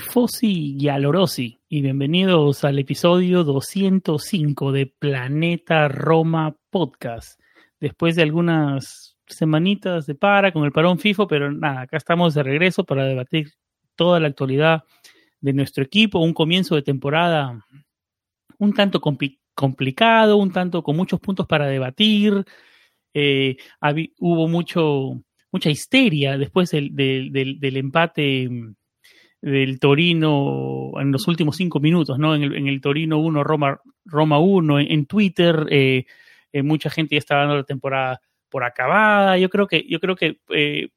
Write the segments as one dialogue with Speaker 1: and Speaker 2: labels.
Speaker 1: Tifosi y alorosi, y bienvenidos al episodio 205 de Planeta Roma Podcast. Después de algunas semanitas de para con el parón FIFO, pero nada, acá estamos de regreso para debatir toda la actualidad de nuestro equipo, un comienzo de temporada un tanto compli- complicado, un tanto con muchos puntos para debatir. Eh, hubo mucho, mucha histeria después del- del empate mm, del Torino en los últimos cinco minutos, ¿no? En el, en el Torino 1, Roma, Roma 1, en, Twitter, eh, eh, mucha gente ya está dando la temporada por acabada. Yo creo que, yo creo que eh,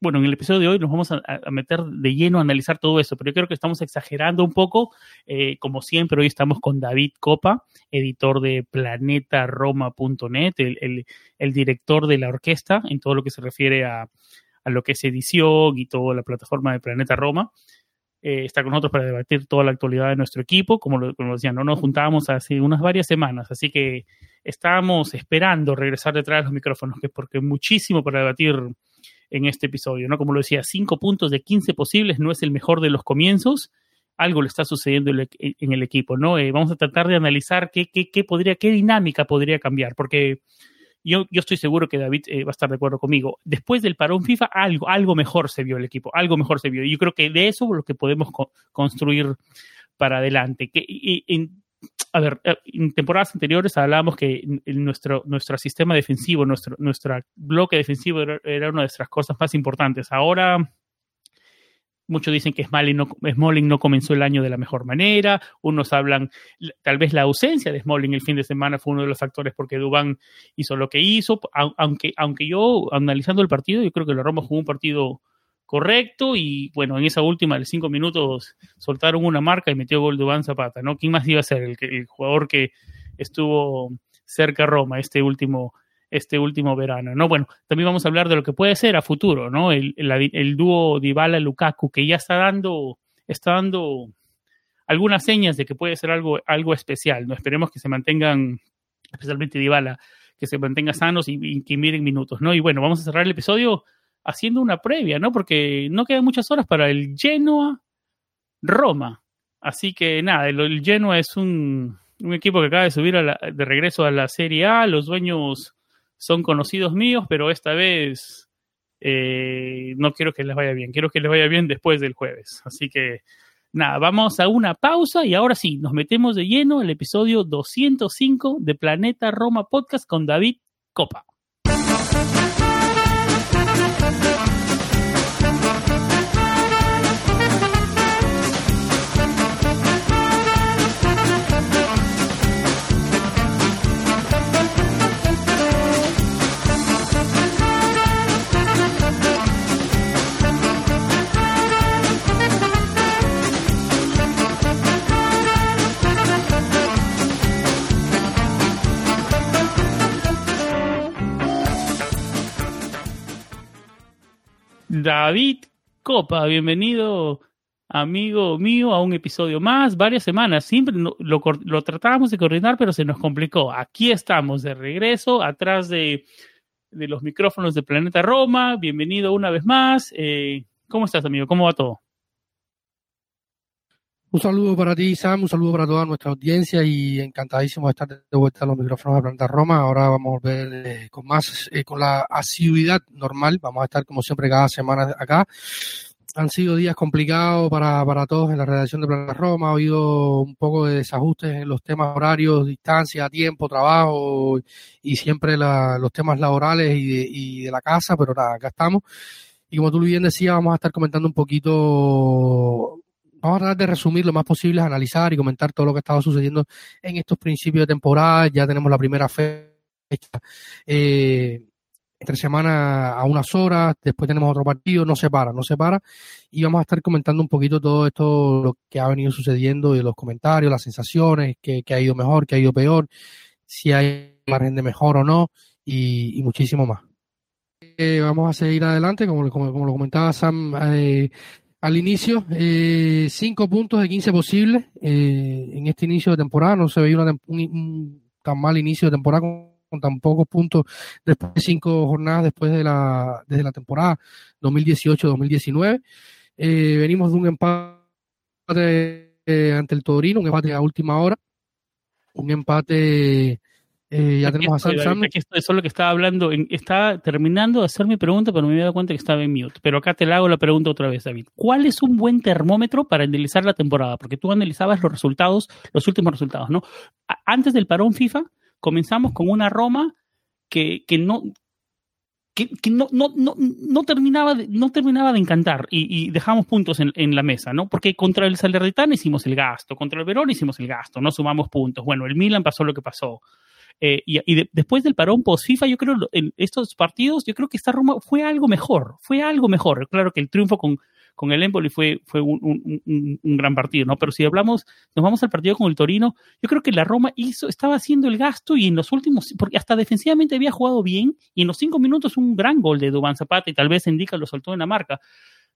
Speaker 1: bueno, en el episodio de hoy nos vamos a, a meter de lleno a analizar todo eso, pero yo creo que estamos exagerando un poco. Eh, como siempre, hoy estamos con David Copa, editor de planetaroma.net, el, el, el, director de la orquesta en todo lo que se refiere a, a lo que es edición y toda la plataforma de Planeta Roma. Eh, está con nosotros para debatir toda la actualidad de nuestro equipo. Como lo, como decía, no nos juntábamos hace unas varias semanas, así que estábamos esperando regresar detrás de los micrófonos, que porque muchísimo para debatir en este episodio, ¿no? Como lo decía, 5 puntos de 15 posibles no es el mejor de los comienzos. Algo le está sucediendo en el equipo, ¿no? Eh, vamos a tratar de analizar qué, qué, qué, podría, qué dinámica podría cambiar, porque yo, yo estoy seguro que David eh, va a estar de acuerdo conmigo. Después del parón FIFA, algo, algo mejor se vio el equipo, algo mejor se vio. Y yo creo que de eso es lo que podemos co construir para adelante. Que, a ver, en temporadas anteriores hablábamos que nuestro, nuestro sistema defensivo, nuestro, nuestro bloque defensivo era, era una de nuestras cosas más importantes. Ahora, muchos dicen que Smalling no, comenzó el año de la mejor manera, unos hablan, tal vez la ausencia de Smalling el fin de semana fue uno de los factores porque Dubán hizo lo que hizo, aunque, aunque yo, analizando el partido, yo creo que la Roma jugó un partido correcto y bueno, en esa última de cinco minutos soltaron una marca y metió gol Dubán Zapata, ¿no? ¿Quién más iba a ser? El, el jugador que estuvo cerca a Roma este último este último verano, ¿no? Bueno, también vamos a hablar de lo que puede ser a futuro, ¿no? El, el, el dúo Dybala-Lukaku, que ya está dando, está dando algunas señas de que puede ser algo, algo especial, ¿no? Esperemos que se mantengan, especialmente Dybala, que se mantenga sanos y, que miren minutos, ¿no? Y bueno, vamos a cerrar el episodio haciendo una previa, ¿no? Porque no quedan muchas horas para el Genoa Roma. Así que nada, el, Genoa es un, un, equipo que acaba de subir de regreso a la Serie A. Los dueños son conocidos míos, pero esta vez eh, no quiero que les vaya bien. Quiero que les vaya bien después del jueves. Así que nada, vamos a una pausa y ahora sí, nos metemos de lleno al episodio 205 de Planeta Roma Podcast con David Copa. David Copa, bienvenido amigo mío a un episodio más, varias semanas, siempre lo, tratábamos de coordinar, pero se nos complicó. Aquí estamos de regreso, atrás de, de los micrófonos de Planeta Roma, bienvenido una vez más. Eh, ¿Cómo estás amigo? ¿Cómo va todo?
Speaker 2: Un saludo para ti, Sam, un saludo para toda nuestra audiencia y encantadísimo de estar de vuelta a los micrófonos de Planeta Roma. Ahora vamos a ver eh, con más, eh, con la asiduidad normal. Vamos a estar como siempre cada semana acá. han sido días complicados para, para todos en la redacción de Planeta Roma. Ha habido un poco de desajustes en los temas horarios, distancia, tiempo, trabajo y siempre los temas laborales y de, y de la casa, pero nada, acá estamos. Y como tú bien decías, vamos a estar comentando un poquito vamos a tratar de resumir lo más posible, analizar y comentar todo lo que estaba sucediendo en estos principios de temporada. Ya tenemos la primera fecha eh, entre semana a unas horas, después tenemos otro partido, no se para, no se para. Y vamos a estar comentando un poquito todo esto, lo que ha venido sucediendo y los comentarios, las sensaciones, que, ha ido mejor, que ha ido peor, si hay margen de mejor o no, y, muchísimo más. Eh, vamos a seguir adelante, como, como, lo comentaba Sam eh, al inicio, eh, cinco puntos de 15 posibles eh, en este inicio de temporada. No se veía un, tan mal inicio de temporada con, tan pocos puntos después de cinco jornadas después de la, desde la temporada 2018-2019. Eh, venimos de un empate ante el Torino, un empate a última hora, un empate eh, ya tenemos a Sam
Speaker 1: Aquí esto es lo que estaba hablando. estaba terminando de hacer mi pregunta, pero me había dado cuenta que estaba en mute. Pero acá te la hago la pregunta otra vez, David. ¿Cuál es un buen termómetro para analizar la temporada? Porque tú analizabas los resultados, los últimos resultados, ¿no? Antes del parón FIFA, comenzamos con una Roma que, que no, que, no, no, no, no, terminaba de, no terminaba de encantar y, dejamos puntos en, en, la mesa, ¿no? Porque contra el Salernitana hicimos el gasto, contra el Verón hicimos el gasto, no sumamos puntos. Bueno, el Milan pasó lo que pasó. Eh, y, después del parón post-FIFA, yo creo, en estos partidos, yo creo que esta Roma fue algo mejor, fue algo mejor. Claro que el triunfo con, con el Empoli fue, fue un, un, un, gran partido, ¿no? Pero si hablamos, nos vamos al partido con el Torino, yo creo que la Roma hizo, estaba haciendo el gasto y en los últimos, porque hasta defensivamente había jugado bien y en los cinco minutos un gran gol de Dubán Zapata y tal vez Indica lo soltó en la marca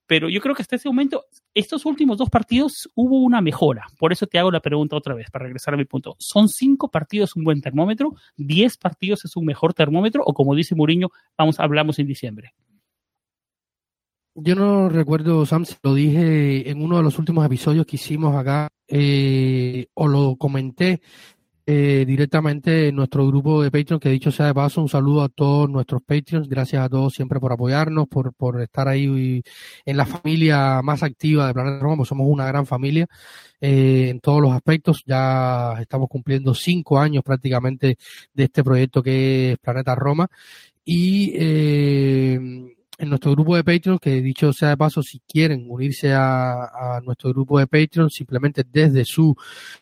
Speaker 1: pero yo creo que hasta ese momento, estos últimos dos partidos hubo una mejora. Por eso te hago la pregunta otra vez, para regresar a mi punto. ¿Son cinco partidos un buen termómetro? ¿Diez partidos es un mejor termómetro? ¿O como dice Mourinho, vamos, hablamos en diciembre?
Speaker 2: Yo no recuerdo, Sam, si lo dije en uno de los últimos episodios que hicimos acá, eh, o lo comenté eh, directamente en nuestro grupo de Patreon, que dicho sea de paso, un saludo a todos nuestros Patreons, gracias a todos siempre por apoyarnos, por, por estar ahí en la familia más activa de Planeta Roma, pues somos una gran familia eh, en todos los aspectos, ya estamos cumpliendo cinco años prácticamente de este proyecto que es Planeta Roma. Y eh, en nuestro grupo de Patreon, que dicho sea de paso, si quieren unirse a, nuestro grupo de Patreon, simplemente desde su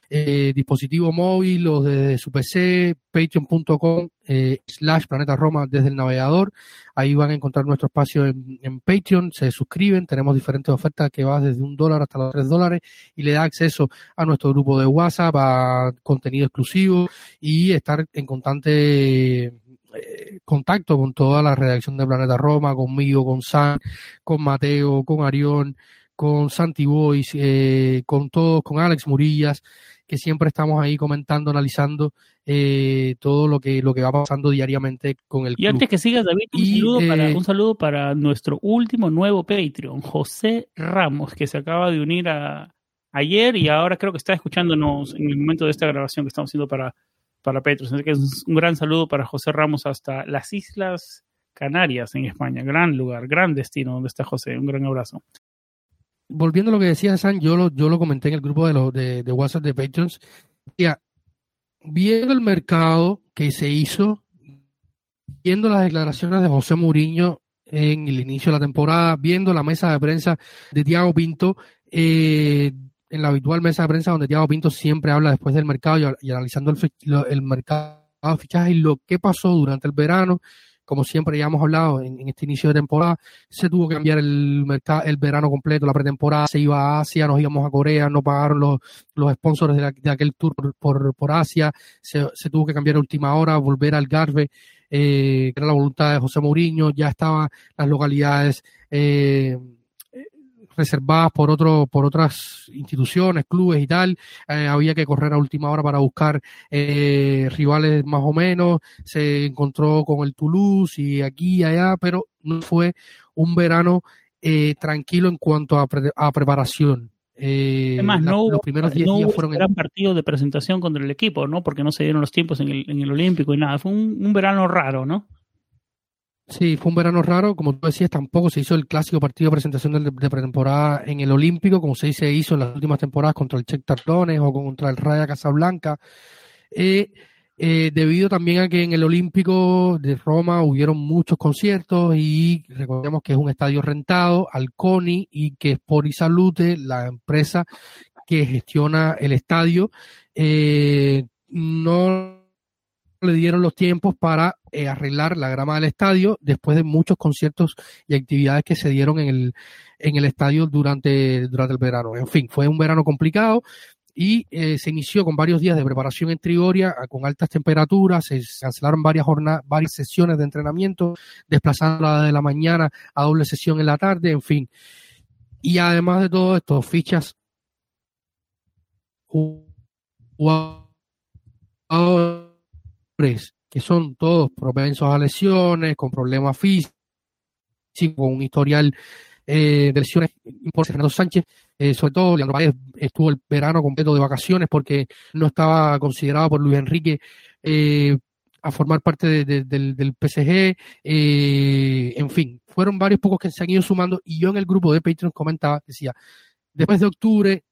Speaker 2: eh, dispositivo móvil o desde su PC, patreon.com eh, slash planeta Roma desde el navegador. Ahí van a encontrar nuestro espacio en, en, Patreon, se suscriben, tenemos diferentes ofertas que van desde un dólar hasta los tres dólares y le da acceso a nuestro grupo de WhatsApp, a contenido exclusivo y estar en constante eh, contacto con toda la redacción de Planeta Roma, conmigo, con San, con Mateo, con Arión, con Santi Boys, eh, con todos, con Alex Murillas, que siempre estamos ahí comentando, analizando eh, todo lo que, lo que va pasando diariamente con el
Speaker 1: Y antes que sigas, David, un, saludo para, un saludo para nuestro último nuevo Patreon, José Ramos, que se acaba de unir a, ayer y ahora creo que está escuchándonos en el momento de esta grabación que estamos haciendo para para Petros. Así que un gran saludo para José Ramos hasta las Islas Canarias en España. Gran lugar, gran destino donde está José. Un gran abrazo.
Speaker 2: Volviendo a lo que decía San, yo lo, yo lo comenté en el grupo de, los de, WhatsApp de Patrons. viendo el mercado que se hizo, viendo las declaraciones de José Mourinho en el inicio de la temporada, viendo la mesa de prensa de Tiago Pinto, eh, en la habitual mesa de prensa donde Thiago Pinto siempre habla después del mercado y, analizando el, mercado de fichaje y lo que pasó durante el verano. Como siempre ya hemos hablado en, este inicio de temporada, se tuvo que cambiar el mercado, el verano completo, la pretemporada, se iba a Asia, nos íbamos a Corea, no pagaron los, los sponsors de, aquel tour por, por, Asia, se, tuvo que cambiar a última hora, volver al Garve, eh, que era la voluntad de José Mourinho, ya estaban las localidades eh, reservadas por otro, por otras instituciones, clubes y tal. Eh, había que correr a última hora para buscar eh, rivales más o menos. Se encontró con el Toulouse y aquí y allá, pero no fue un verano eh, tranquilo en cuanto a, a preparación.
Speaker 1: Eh, Además, no los primeros 10 días fueron un gran partido de presentación contra el equipo, ¿no? Porque no se dieron los tiempos en el, en el Olímpico y nada. Fue un, un verano raro, ¿no?
Speaker 2: Sí, fue un verano raro, como tú decías, tampoco se hizo el clásico partido de presentación de, de pretemporada en el Olímpico, como se hizo en las últimas temporadas contra el Check Tardones o contra el Raya Casablanca. Eh, eh, debido también a que en el Olímpico de Roma hubieron muchos conciertos y recordemos que es un estadio rentado al CONI y que Sport y Salute, la empresa que gestiona el estadio, eh, no le dieron los tiempos para eh, arreglar la grama del estadio después de muchos conciertos y actividades que se dieron en el, en el estadio durante, durante el verano. En fin, fue un verano complicado y eh, se inició con varios días de preparación en Trigoria con altas temperaturas, se cancelaron varias jornadas, varias sesiones de entrenamiento, desplazándola de la mañana a doble sesión en la tarde, en fin. Y además de todo esto, fichas que son todos propensos a lesiones, con problemas físicos, con un historial eh, de lesiones por Fernando Sánchez, eh, sobre todo Leandro Páez estuvo el verano completo de vacaciones porque no estaba considerado por Luis Enrique eh, a formar parte del, del, PSG, en fin, fueron varios pocos que se han ido sumando y yo en el grupo de Patreon comentaba, decía, después de octubre,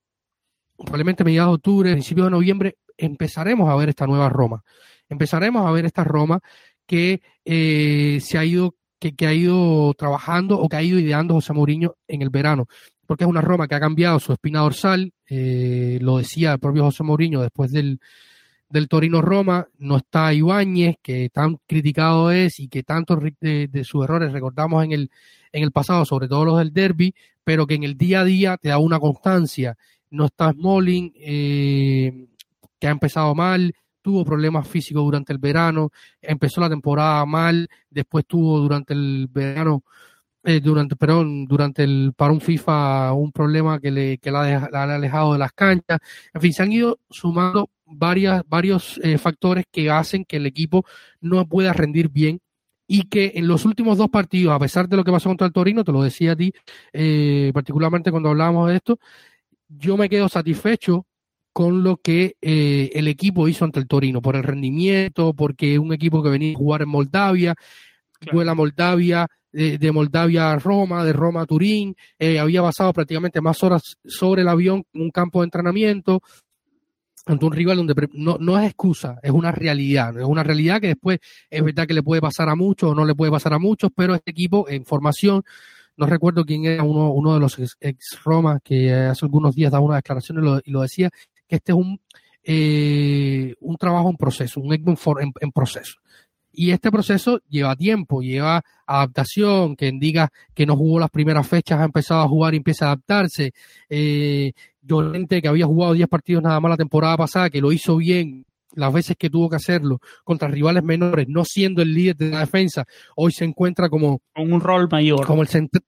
Speaker 2: probablemente mediados de octubre, principios de noviembre, empezaremos a ver esta nueva Roma. Empezaremos a ver esta Roma que eh, se ha ido, que, que, ha ido trabajando o que ha ido ideando José Mourinho en el verano. Porque es una Roma que ha cambiado su espina dorsal, eh, lo decía el propio José Mourinho después del, del Torino Roma, no está Ibáñez, que tan criticado es y que tantos de, de, sus errores recordamos en el, en el pasado, sobre todo los del derby, pero que en el día a día te da una constancia. No está Smalling, eh, que ha empezado mal, tuvo problemas físicos durante el verano, empezó la temporada mal, después tuvo durante el verano, eh, durante, perdón, durante el para un FIFA un problema que le, que la, ha alejado de las canchas. En fin, se han ido sumando varias, varios eh, factores que hacen que el equipo no pueda rendir bien y que en los últimos dos partidos, a pesar de lo que pasó contra el Torino, te lo decía a ti, eh, particularmente cuando hablábamos de esto, yo me quedo satisfecho con lo que eh, el equipo hizo ante el Torino, por el rendimiento, porque un equipo que venía a jugar en Moldavia, claro. vuela a Moldavia, de, de, Moldavia a Roma, de Roma a Turín, eh, había pasado prácticamente más horas sobre el avión en un campo de entrenamiento, ante un rival donde no, no es excusa, es una realidad, es una realidad que después es verdad que le puede pasar a muchos o no le puede pasar a muchos, pero este equipo en formación no recuerdo quién era uno, uno de los ex, ex, Roma que hace algunos días daba una declaración y lo, y lo decía, que este es un, eh, un trabajo en proceso, un en, en, en, proceso. Y este proceso lleva tiempo, lleva adaptación, quien diga que no jugó las primeras fechas ha empezado a jugar y empieza a adaptarse. Eh, Llorente, que había jugado 10 partidos nada más la temporada pasada, que lo hizo bien las veces que tuvo que hacerlo contra rivales menores, no siendo el líder de la defensa, hoy se encuentra como
Speaker 1: con un rol mayor.
Speaker 2: Como el centro,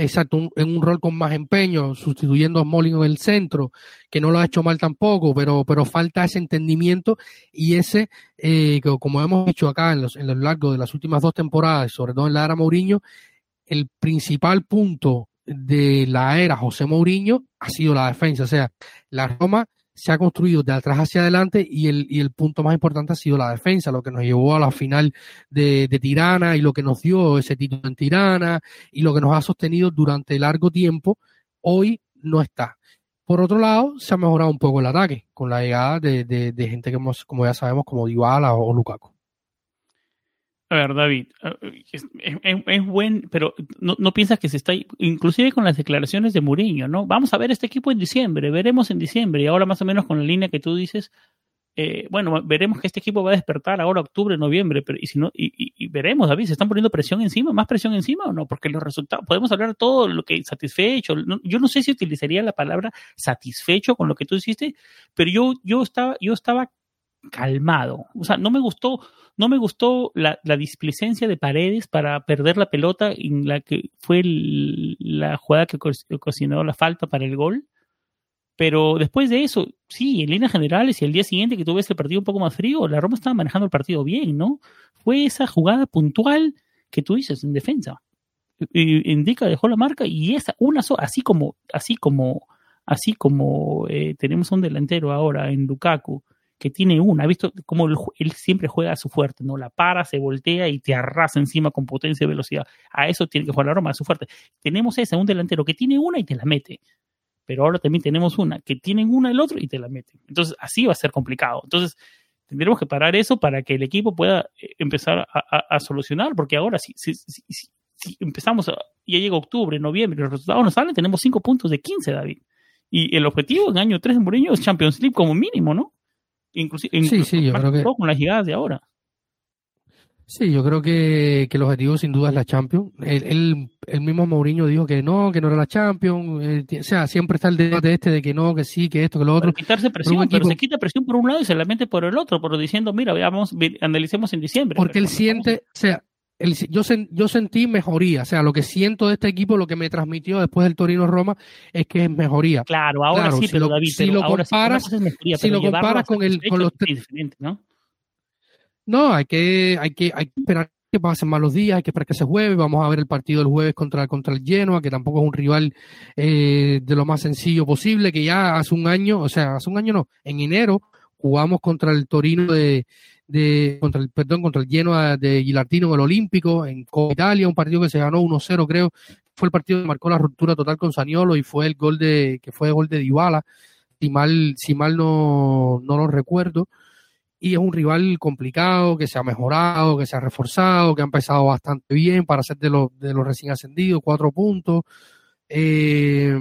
Speaker 2: Exacto, en un rol con más empeño, sustituyendo a Molin en el centro, que no lo ha hecho mal tampoco, pero, pero falta ese entendimiento y ese, eh, que como hemos dicho acá en, los, en lo largo de las últimas dos temporadas, sobre todo en la era Mourinho, el principal punto de la era José Mourinho ha sido la defensa. O sea, la Roma se ha construido de atrás hacia adelante y el, y el punto más importante ha sido la defensa, lo que nos llevó a la final de, de, Tirana y lo que nos dio ese título en Tirana y lo que nos ha sostenido durante largo tiempo, hoy no está. Por otro lado, se ha mejorado un poco el ataque con la llegada de, de, gente que, hemos, como ya sabemos, como Dybala o Lukaku.
Speaker 1: A ver, David, es, es, buen, pero no, piensas que se está, inclusive con las declaraciones de Mourinho, ¿no? Vamos a ver este equipo en diciembre, veremos en diciembre, y ahora más o menos con la línea que tú dices, eh, bueno, veremos que este equipo va a despertar ahora octubre, noviembre, pero y si no, y, y, veremos, David, ¿se están poniendo presión encima, más presión encima o no? Porque los resultados, podemos hablar todo lo que satisfecho, yo no sé si utilizaría la palabra satisfecho con lo que tú hiciste, pero yo, yo estaba, yo estaba calmado, o sea, no me gustó, no me gustó la, la, displicencia de Paredes para perder la pelota en la que fue la jugada que co cocinó la falta para el gol. Pero después de eso, sí, en líneas generales y el día siguiente que tuve ese partido un poco más frío, la Roma estaba manejando el partido bien, ¿no? Fue esa jugada puntual que tú dices en defensa. Indica, dejó la marca y esa, una sola, así como, así como, así como eh, tenemos un delantero ahora en Lukaku, que tiene una. ¿Ha visto cómo él, siempre juega a su fuerte? ¿no? La para, se voltea y te arrasa encima con potencia y velocidad. A eso tiene que jugar la Roma, a su fuerte. Tenemos esa, un delantero que tiene una y te la mete. Pero ahora también tenemos una que tiene una el otro y te la mete. Entonces, así va a ser complicado. Entonces, tendremos que parar eso para que el equipo pueda eh, empezar a, solucionar, porque ahora si, si, empezamos, ya llega octubre, noviembre, los resultados no salen, tenemos 5 puntos de 15, David. Y el objetivo en año 3 de Mourinho es Champions League como mínimo, ¿no? Inclusive,
Speaker 2: sí, sí, yo creo que...
Speaker 1: con las llegadas de ahora.
Speaker 2: Sí, yo creo que, que el objetivo sin duda es la Champions. El, el, mismo Mourinho dijo que no, que no era la Champions. Eh, o sea, siempre está el debate este de que no, que sí, que esto, que lo otro.
Speaker 1: quitarse presión, pero, se quita presión por un lado y se la mete por el otro, pero diciendo, mira, veamos, analicemos en diciembre.
Speaker 2: Porque él siente, o sea, yo, yo sentí mejoría, o sea, lo que siento de este equipo, lo que me transmitió después del Torino Roma, es que es mejoría.
Speaker 1: Claro, ahora sí, pero David,
Speaker 2: si lo comparas, si lo comparas con, el, con los ¿no? No, hay que, hay que, hay que esperar que pasen malos días, hay que esperar que se juegue. Vamos a ver el partido el jueves contra, contra el Genoa, que tampoco es un rival eh, de lo más sencillo posible, que ya hace un año, o sea, hace un año no, en enero jugamos contra el Torino de, de contra el perdón contra el Genoa de Gilartino en el Olímpico en Italia un partido que se ganó 1-0 creo. Fue el partido que marcó la ruptura total con Saniolo y fue el gol de que fue el gol de Dybala si mal si mal no, no lo recuerdo. Y es un rival complicado que se ha mejorado que se ha reforzado que ha empezado bastante bien para ser de los de los recién ascendidos cuatro puntos. Eh,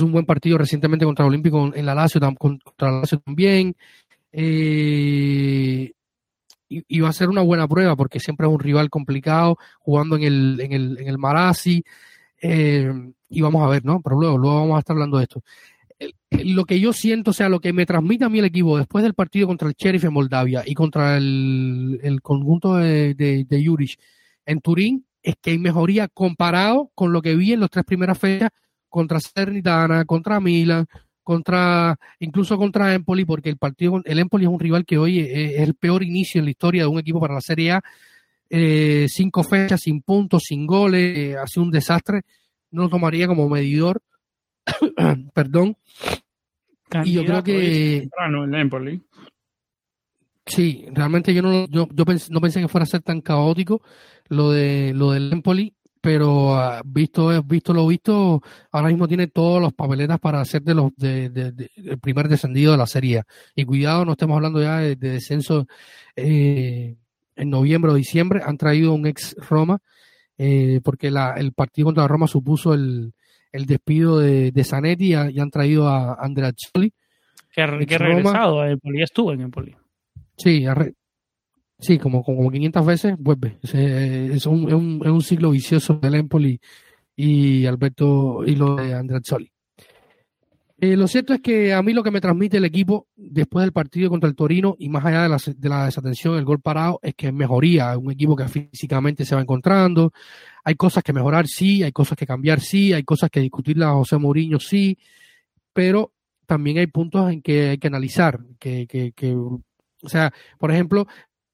Speaker 2: un buen partido recientemente contra el Olímpico en la Lazio, contra la Lazio también. Eh, y, va a ser una buena prueba porque siempre es un rival complicado jugando en el, en el, en el Marassi. Eh, y vamos a ver, ¿no? Pero luego, luego vamos a estar hablando de esto. lo que yo siento, o sea, lo que me transmite a mí el equipo después del partido contra el Sheriff en Moldavia y contra el, el conjunto de, de, de en Turín, es que hay mejoría comparado con lo que vi en las tres primeras fechas contra Cernitana, contra Milan, contra incluso contra Empoli, porque el partido, el Empoli es un rival que hoy es, el peor inicio en la historia de un equipo para la Serie A. Eh, cinco fechas sin puntos, sin goles, eh, ha sido un desastre. No lo tomaría como medidor. Perdón. y yo creo que.
Speaker 1: el Empoli.
Speaker 2: Sí, realmente yo no, yo, yo no pensé que fuera a ser tan caótico lo de lo del Empoli pero ah, visto visto lo visto, ahora mismo tiene todas las papeletas para ser de los de, el primer descendido de la serie. Y cuidado, no estemos hablando ya de, descenso eh, en noviembre o diciembre. Han traído un ex Roma, eh, porque la, el partido contra Roma supuso el, el despido de, de Zanetti y, han traído a Andrea Choli.
Speaker 1: Que ha, regresado a Empoli, ya estuvo en Empoli.
Speaker 2: Sí, ha, Sí, como, como 500 veces vuelve. Es, un, es, un, es un ciclo vicioso del Empoli y Alberto y lo de Andrea Eh, lo cierto es que a mí lo que me transmite el equipo después del partido contra el Torino y más allá de la, de la desatención, el gol parado, es que es mejoría. Un equipo que físicamente se va encontrando. Hay cosas que mejorar, sí. Hay cosas que cambiar, sí. Hay cosas que discutirle a José Mourinho, sí. Pero también hay puntos en que hay que analizar. Que, que, que, o sea, por ejemplo,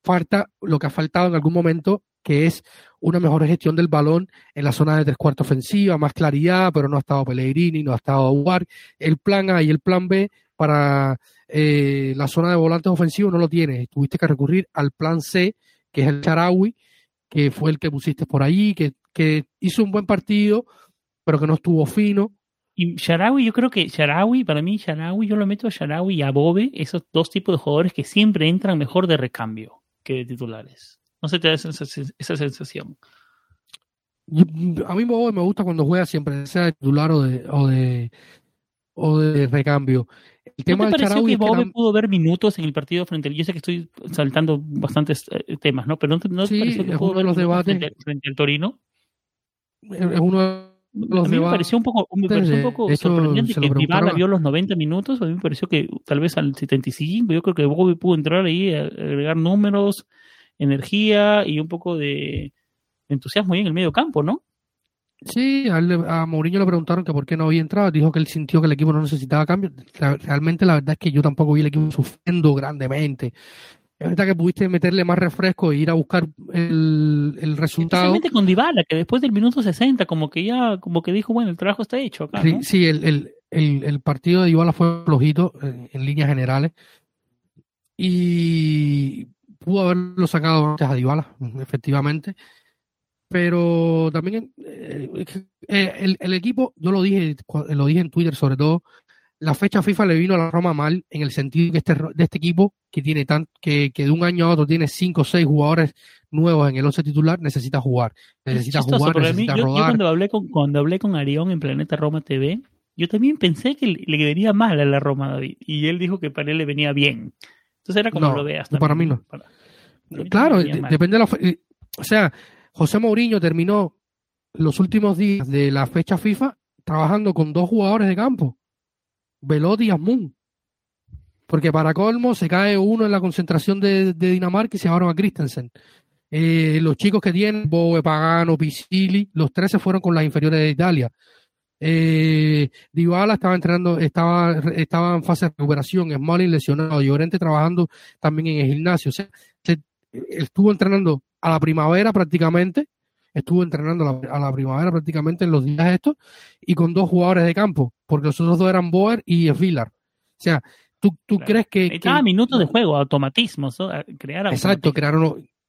Speaker 2: falta lo que ha faltado en algún momento, que es una mejor gestión del balón en la zona de tres cuartos ofensiva, más claridad, pero no ha estado Pellegrini, no ha estado Aguar. El plan A y el plan B para eh, la zona de volantes ofensivos no lo tienes. Tuviste que recurrir al plan C, que es el Charawi, que fue el que pusiste por ahí, que, que hizo un buen partido, pero que no estuvo fino.
Speaker 1: Y Sharawi, yo creo que Sharawi, para mí, Sharawi, yo lo meto a Sharawi y a Bobe, esos dos tipos de jugadores que siempre entran mejor de recambio que titulares. No sé, te da esa, sensación.
Speaker 2: a mí me gusta cuando juega siempre, sea de titular o de, o de, o de recambio.
Speaker 1: El tema ¿No te pareció que Bobe pudo ver minutos en el partido frente al... Yo sé que estoy saltando bastantes eh, temas, ¿no? Pero ¿no, no te pareció que pudo ver los debates frente, al Torino?
Speaker 2: Es uno de los
Speaker 1: a mí me pareció un poco, me pareció un poco sorprendente que Dybala vio los 90 minutos, a mí me pareció que tal vez al 75, yo creo que Bobby pudo entrar ahí, a agregar números, energía y un poco de entusiasmo ahí en el medio campo, ¿no?
Speaker 2: Sí, a, a, Mourinho le preguntaron que por qué no había entrado, dijo que él sintió que el equipo no necesitaba cambio. Realmente la verdad es que yo tampoco vi el equipo sufriendo grandemente. Es verdad que pudiste meterle más refresco e ir a buscar el, el resultado.
Speaker 1: Especialmente con Dybala, que después del minuto 60, como que ya, como que dijo, bueno, el trabajo está hecho acá.
Speaker 2: Sí, sí el, el, el, partido de Dybala fue flojito en, líneas generales. y pudo haberlo sacado antes a Dybala, efectivamente. Pero también eh, eh, el, equipo, yo lo dije, lo dije en Twitter sobre todo, la fecha FIFA le vino a la Roma mal en el sentido que este, de este equipo que tiene tan, que, que de un año a otro tiene cinco o seis jugadores nuevos en el once titular, necesita jugar. Necesita jugar, necesita
Speaker 1: rodar. Yo cuando hablé con, cuando hablé con Arión en Planeta Roma TV, yo también pensé que le, venía mal a la Roma David. Y él dijo que para él le venía bien. Entonces era como lo veas.
Speaker 2: Para mí no. claro, depende de la. O sea, José Mourinho terminó los últimos días de la fecha FIFA trabajando con dos jugadores de campo Velotti y Asmun. Porque para colmo se cae uno en la concentración de, Dinamarca y se llevaron a Christensen. Eh, los chicos que tienen, Boe, Pagano, Pisili, los tres se fueron con las inferiores de Italia. Eh, Dybala estaba entrenando, estaba, estaba en fase de recuperación, Smalling lesionado, Llorente trabajando también en el gimnasio. O sea, estuvo entrenando a la primavera prácticamente, estuvo entrenando a la, primavera prácticamente en los días estos y con dos jugadores de campo, porque los otros dos eran Boer y Villar. O sea, ¿tú, tú crees que...
Speaker 1: Cada minuto de juego, automatismos, crear
Speaker 2: Exacto, crear,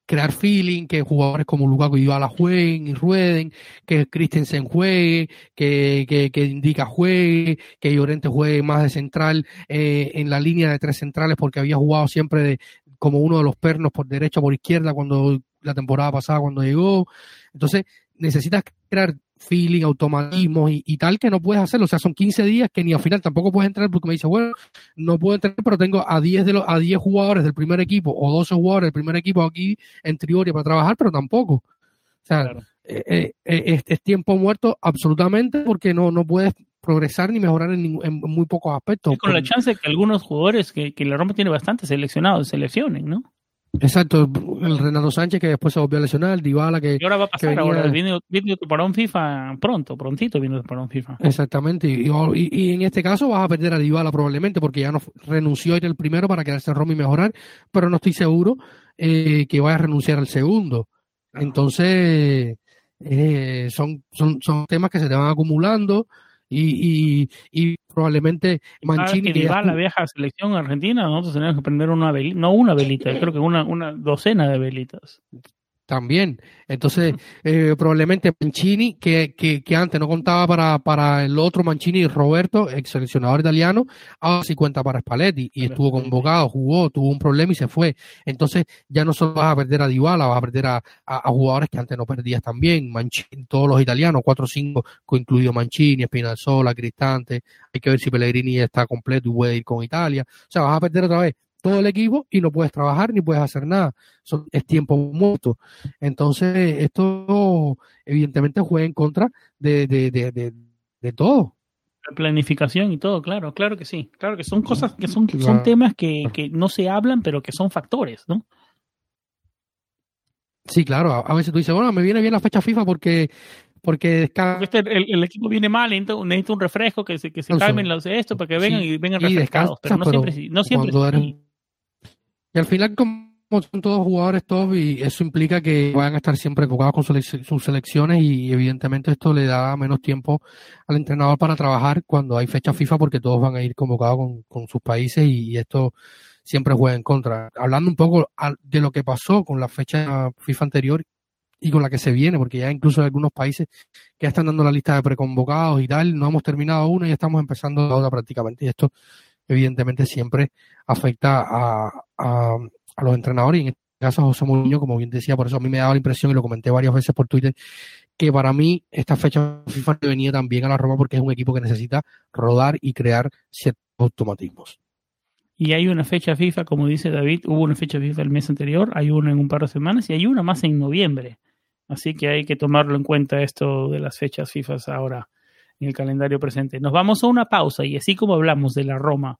Speaker 2: crear feeling, que jugadores como Lukaku y Dybala jueguen y rueden, que Christensen juegue, que, que, que Indica juegue, que Llorente juegue más de central eh, en la línea de tres centrales porque había jugado siempre de, como uno de los pernos por derecha o por izquierda cuando la temporada pasada cuando llegó. Entonces, necesitas crear feeling, automatismo y, tal que no puedes hacerlo. O sea, son 15 días que ni al final tampoco puedes entrar porque me dice, bueno, no puedo entrar, pero tengo a 10 de los, a 10 jugadores del primer equipo o 12 jugadores del primer equipo aquí en Triori para trabajar, pero tampoco. O sea, eh, eh, eh, es, tiempo muerto absolutamente porque no, no puedes progresar ni mejorar en, muy pocos aspectos.
Speaker 1: con la chance de que algunos jugadores que, que la Roma tiene bastante seleccionados seleccionen, ¿no?
Speaker 2: Exacto, el Renato Sánchez que después se volvió a lesionar, el Dybala que...
Speaker 1: Y ahora va a pasar ahora, viene, viene para un FIFA pronto, prontito viene para un FIFA.
Speaker 2: Exactamente, y, y, en este caso vas a perder a Dybala probablemente porque ya no renunció a ir el primero para quedarse en Roma y mejorar, pero no estoy seguro eh, que vaya a renunciar al segundo. Entonces, eh, son, son, son temas que se te van acumulando y, y, probablemente
Speaker 1: Mancini. que va a la vieja selección argentina, nosotros tenemos que prender una velita, no una velita, creo que una, una docena de velitas
Speaker 2: también. Entonces, eh, probablemente Mancini, que, que, que, antes no contaba para, para el otro Mancini, Roberto, ex seleccionador italiano, ahora sí cuenta para Spalletti y estuvo convocado, jugó, tuvo un problema y se fue. Entonces, ya no solo vas a perder a Dybala, vas a perder a, a, jugadores que antes no perdías también, Mancini, todos los italianos, cuatro o cinco, incluido Mancini, Spinazzola, Cristante, hay que ver si Pellegrini está completo y puede ir con Italia. O sea, vas a perder otra vez todo el equipo y no puedes trabajar ni puedes hacer nada. es tiempo muerto. Entonces, esto evidentemente juega en contra de, de, de, de, todo.
Speaker 1: La planificación y todo, claro, claro que sí. Claro que son cosas que son, son temas que, que no se hablan, pero que son factores, ¿no?
Speaker 2: Sí, claro. A, veces tú dices, bueno, me viene bien la fecha FIFA porque porque
Speaker 1: este, el, equipo viene mal, necesita un refresco, que se, que se calmen los esto para que vengan y vengan refrescados, pero no siempre, no siempre
Speaker 2: y al final, como son todos jugadores top, y eso implica que van a estar siempre enfocados con sus selecciones y evidentemente esto le da menos tiempo al entrenador para trabajar cuando hay fecha FIFA porque todos van a ir convocados con, sus países y, esto siempre juega en contra. Hablando un poco de lo que pasó con la fecha FIFA anterior y con la que se viene, porque ya incluso hay algunos países que ya están dando la lista de preconvocados y tal, no hemos terminado una y estamos empezando la otra prácticamente. Y esto evidentemente siempre afecta a, a, los entrenadores y en este caso José Mourinho, como bien decía, por eso a mí me daba la impresión y lo comenté varias veces por Twitter, que para mí esta fecha FIFA venía también a la Roma porque es un equipo que necesita rodar y crear ciertos automatismos.
Speaker 1: Y hay una fecha FIFA, como dice David, hubo una fecha FIFA el mes anterior, hay una en un par de semanas y hay una más en noviembre. Así que hay que tomarlo en cuenta esto de las fechas FIFA ahora en el calendario presente. Nos vamos a una pausa y así como hablamos de la Roma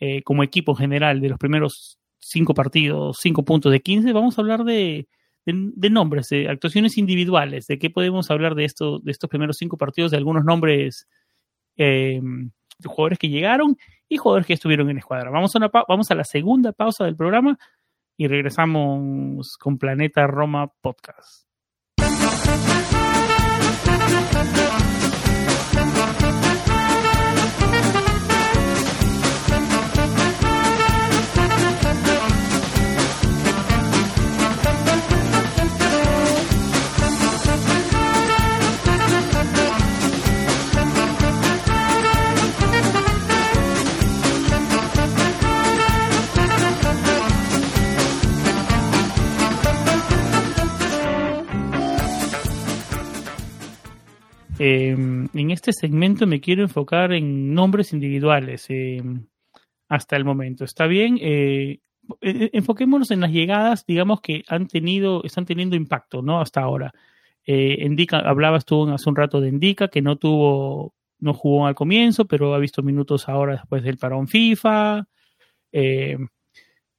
Speaker 1: eh, como equipo general de los primeros cinco partidos, cinco puntos de 15, vamos a hablar de, nombres, de actuaciones individuales, de qué podemos hablar de, esto, de estos primeros cinco partidos, de algunos nombres eh, de jugadores que llegaron y jugadores que estuvieron en escuadra. Vamos a, una vamos a la segunda pausa del programa y regresamos con Planeta Roma Podcast. Este segmento me quiero enfocar en nombres individuales em, hasta el momento. ¿Está bien? Eh, e, enfoquémonos en las llegadas, digamos que han tenido, están teniendo impacto, ¿no? Hasta ahora. Eh, Indica, hablabas tú hace un rato de Indica, que no tuvo, no jugó al comienzo, pero ha visto minutos ahora después del parón FIFA. Eh,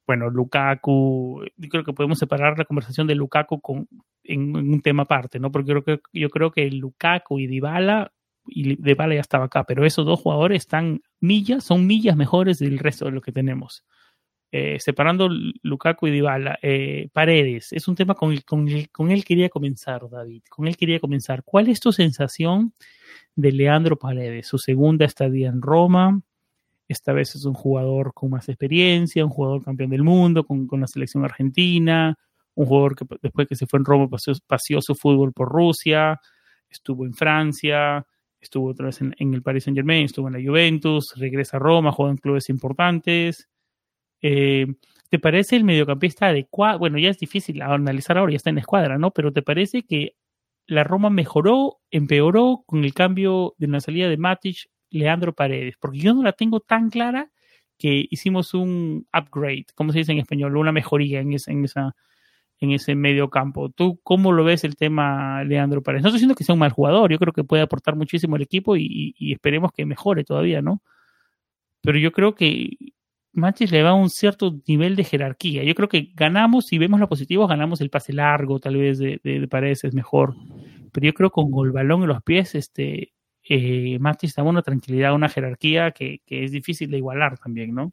Speaker 1: bueno, Lukaku, creo que podemos separar la conversación de Lukaku con, en, un tema aparte, ¿no? Porque yo creo, yo creo que Lukaku y Dybala, y Dybala ya estaba acá, pero esos dos jugadores están millas, son millas mejores del resto de lo que tenemos. Eh, separando Lukaku y Dybala, eh, Paredes, es un tema con con, con él quería comenzar, David, con él quería comenzar. ¿Cuál es tu sensación de Leandro Paredes, su segunda estadía en Roma? Esta vez es un jugador con más experiencia, un jugador campeón del mundo con, con la selección argentina, un jugador que después que se fue en Roma paseó, su fútbol por Rusia, estuvo en Francia, estuvo otra vez en, el Paris Saint Germain, estuvo en la Juventus, regresa a Roma, juega en clubes importantes. Eh, ¿Te parece el mediocampista adecuado? Bueno, ya es difícil analizar ahora, ya está en la escuadra, ¿no? Pero ¿te parece que la Roma mejoró, empeoró con el cambio de la salida de Matic Leandro Paredes, porque yo no la tengo tan clara que hicimos un upgrade, como se dice en español, una mejoría en, esa, en, esa, en ese medio campo. ¿Tú cómo lo ves el tema Leandro Paredes? No estoy diciendo que sea un mal jugador, yo creo que puede aportar muchísimo al equipo y, esperemos que mejore todavía, ¿no? Pero yo creo que Manchester le va a un cierto nivel de jerarquía. Yo creo que ganamos, si vemos lo positivo, ganamos el pase largo, tal vez de, de, Paredes es mejor. Pero yo creo que con el balón en los pies, este, eh, Matis da una tranquilidad, una jerarquía que, es difícil de igualar también, ¿no?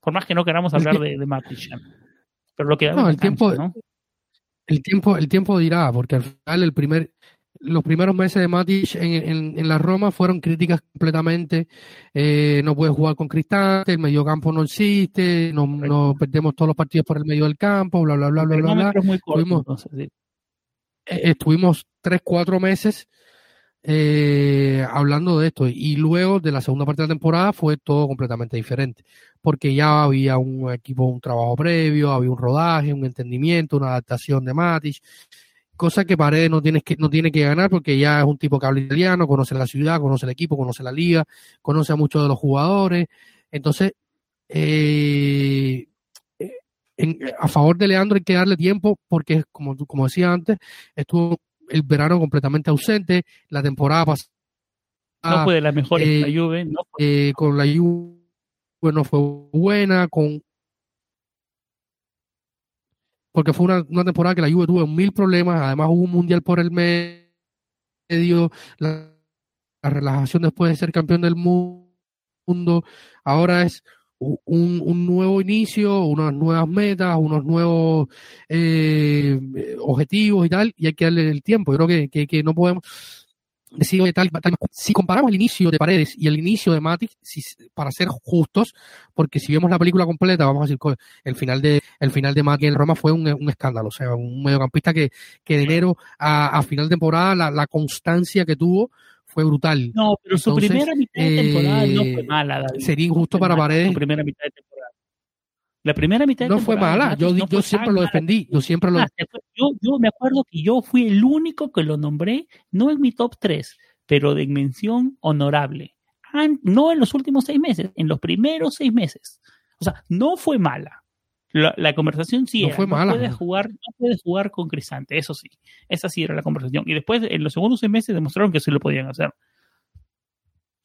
Speaker 1: Por más que no queramos hablar de, de Pero lo que
Speaker 2: no, el tiempo, el tiempo, el tiempo dirá, porque al final el primer, los primeros meses de Matic en, en, la Roma fueron críticas completamente. Eh, no puede jugar con Cristante, el mediocampo no existe, no, no, perdemos todos los partidos por el medio del campo, bla, bla, bla, bla, bla. bla. estuvimos, eh, estuvimos tres, cuatro meses eh, hablando de esto. Y luego de la segunda parte de la temporada fue todo completamente diferente, porque ya había un equipo, un trabajo previo, había un rodaje, un entendimiento, una adaptación de Matic, cosa que Paredes no tiene que, no tiene que ganar porque ya es un tipo que habla italiano, conoce la ciudad, conoce el equipo, conoce la liga, conoce a muchos de los jugadores. Entonces, eh, a favor de Leandro hay que darle tiempo porque, como, como decía antes, estuvo el verano completamente ausente, la temporada pasada.
Speaker 1: No fue de las mejores la eh, Juve, no
Speaker 2: eh, con la Juve no fue buena, con porque fue una, temporada que la Juve tuvo mil problemas, además hubo un mundial por el medio, la, relajación después de ser campeón del mundo, ahora es un, nuevo inicio, unas nuevas metas, unos nuevos eh, objetivos y tal, y hay que darle el tiempo. Yo creo que, que, no podemos decir, tal, si comparamos el inicio de Paredes y el inicio de Matic, para ser justos, porque si vemos la película completa, vamos a decir, el final de, el final de Matic en Roma fue un, escándalo, o sea, un mediocampista que, que de enero a, a final de temporada, la, la constancia que tuvo fue brutal.
Speaker 1: No, pero su primera mitad de temporada no fue eh, mala.
Speaker 2: Sería injusto para Paredes.
Speaker 1: Su primera mitad de temporada. La primera mitad de
Speaker 2: no fue mala, yo, yo siempre lo defendí, yo siempre lo...
Speaker 1: Yo, yo me acuerdo que yo fui el único que lo nombré, no en mi top 3, pero de mención honorable. No en los últimos seis meses, en los primeros seis meses. O sea, no fue mala. La, conversación sí no fue mala. Puedes jugar, no puedes jugar con Crisante, eso sí. Esa sí era la conversación. Y después, en los segundos seis meses, demostraron que sí lo podían hacer.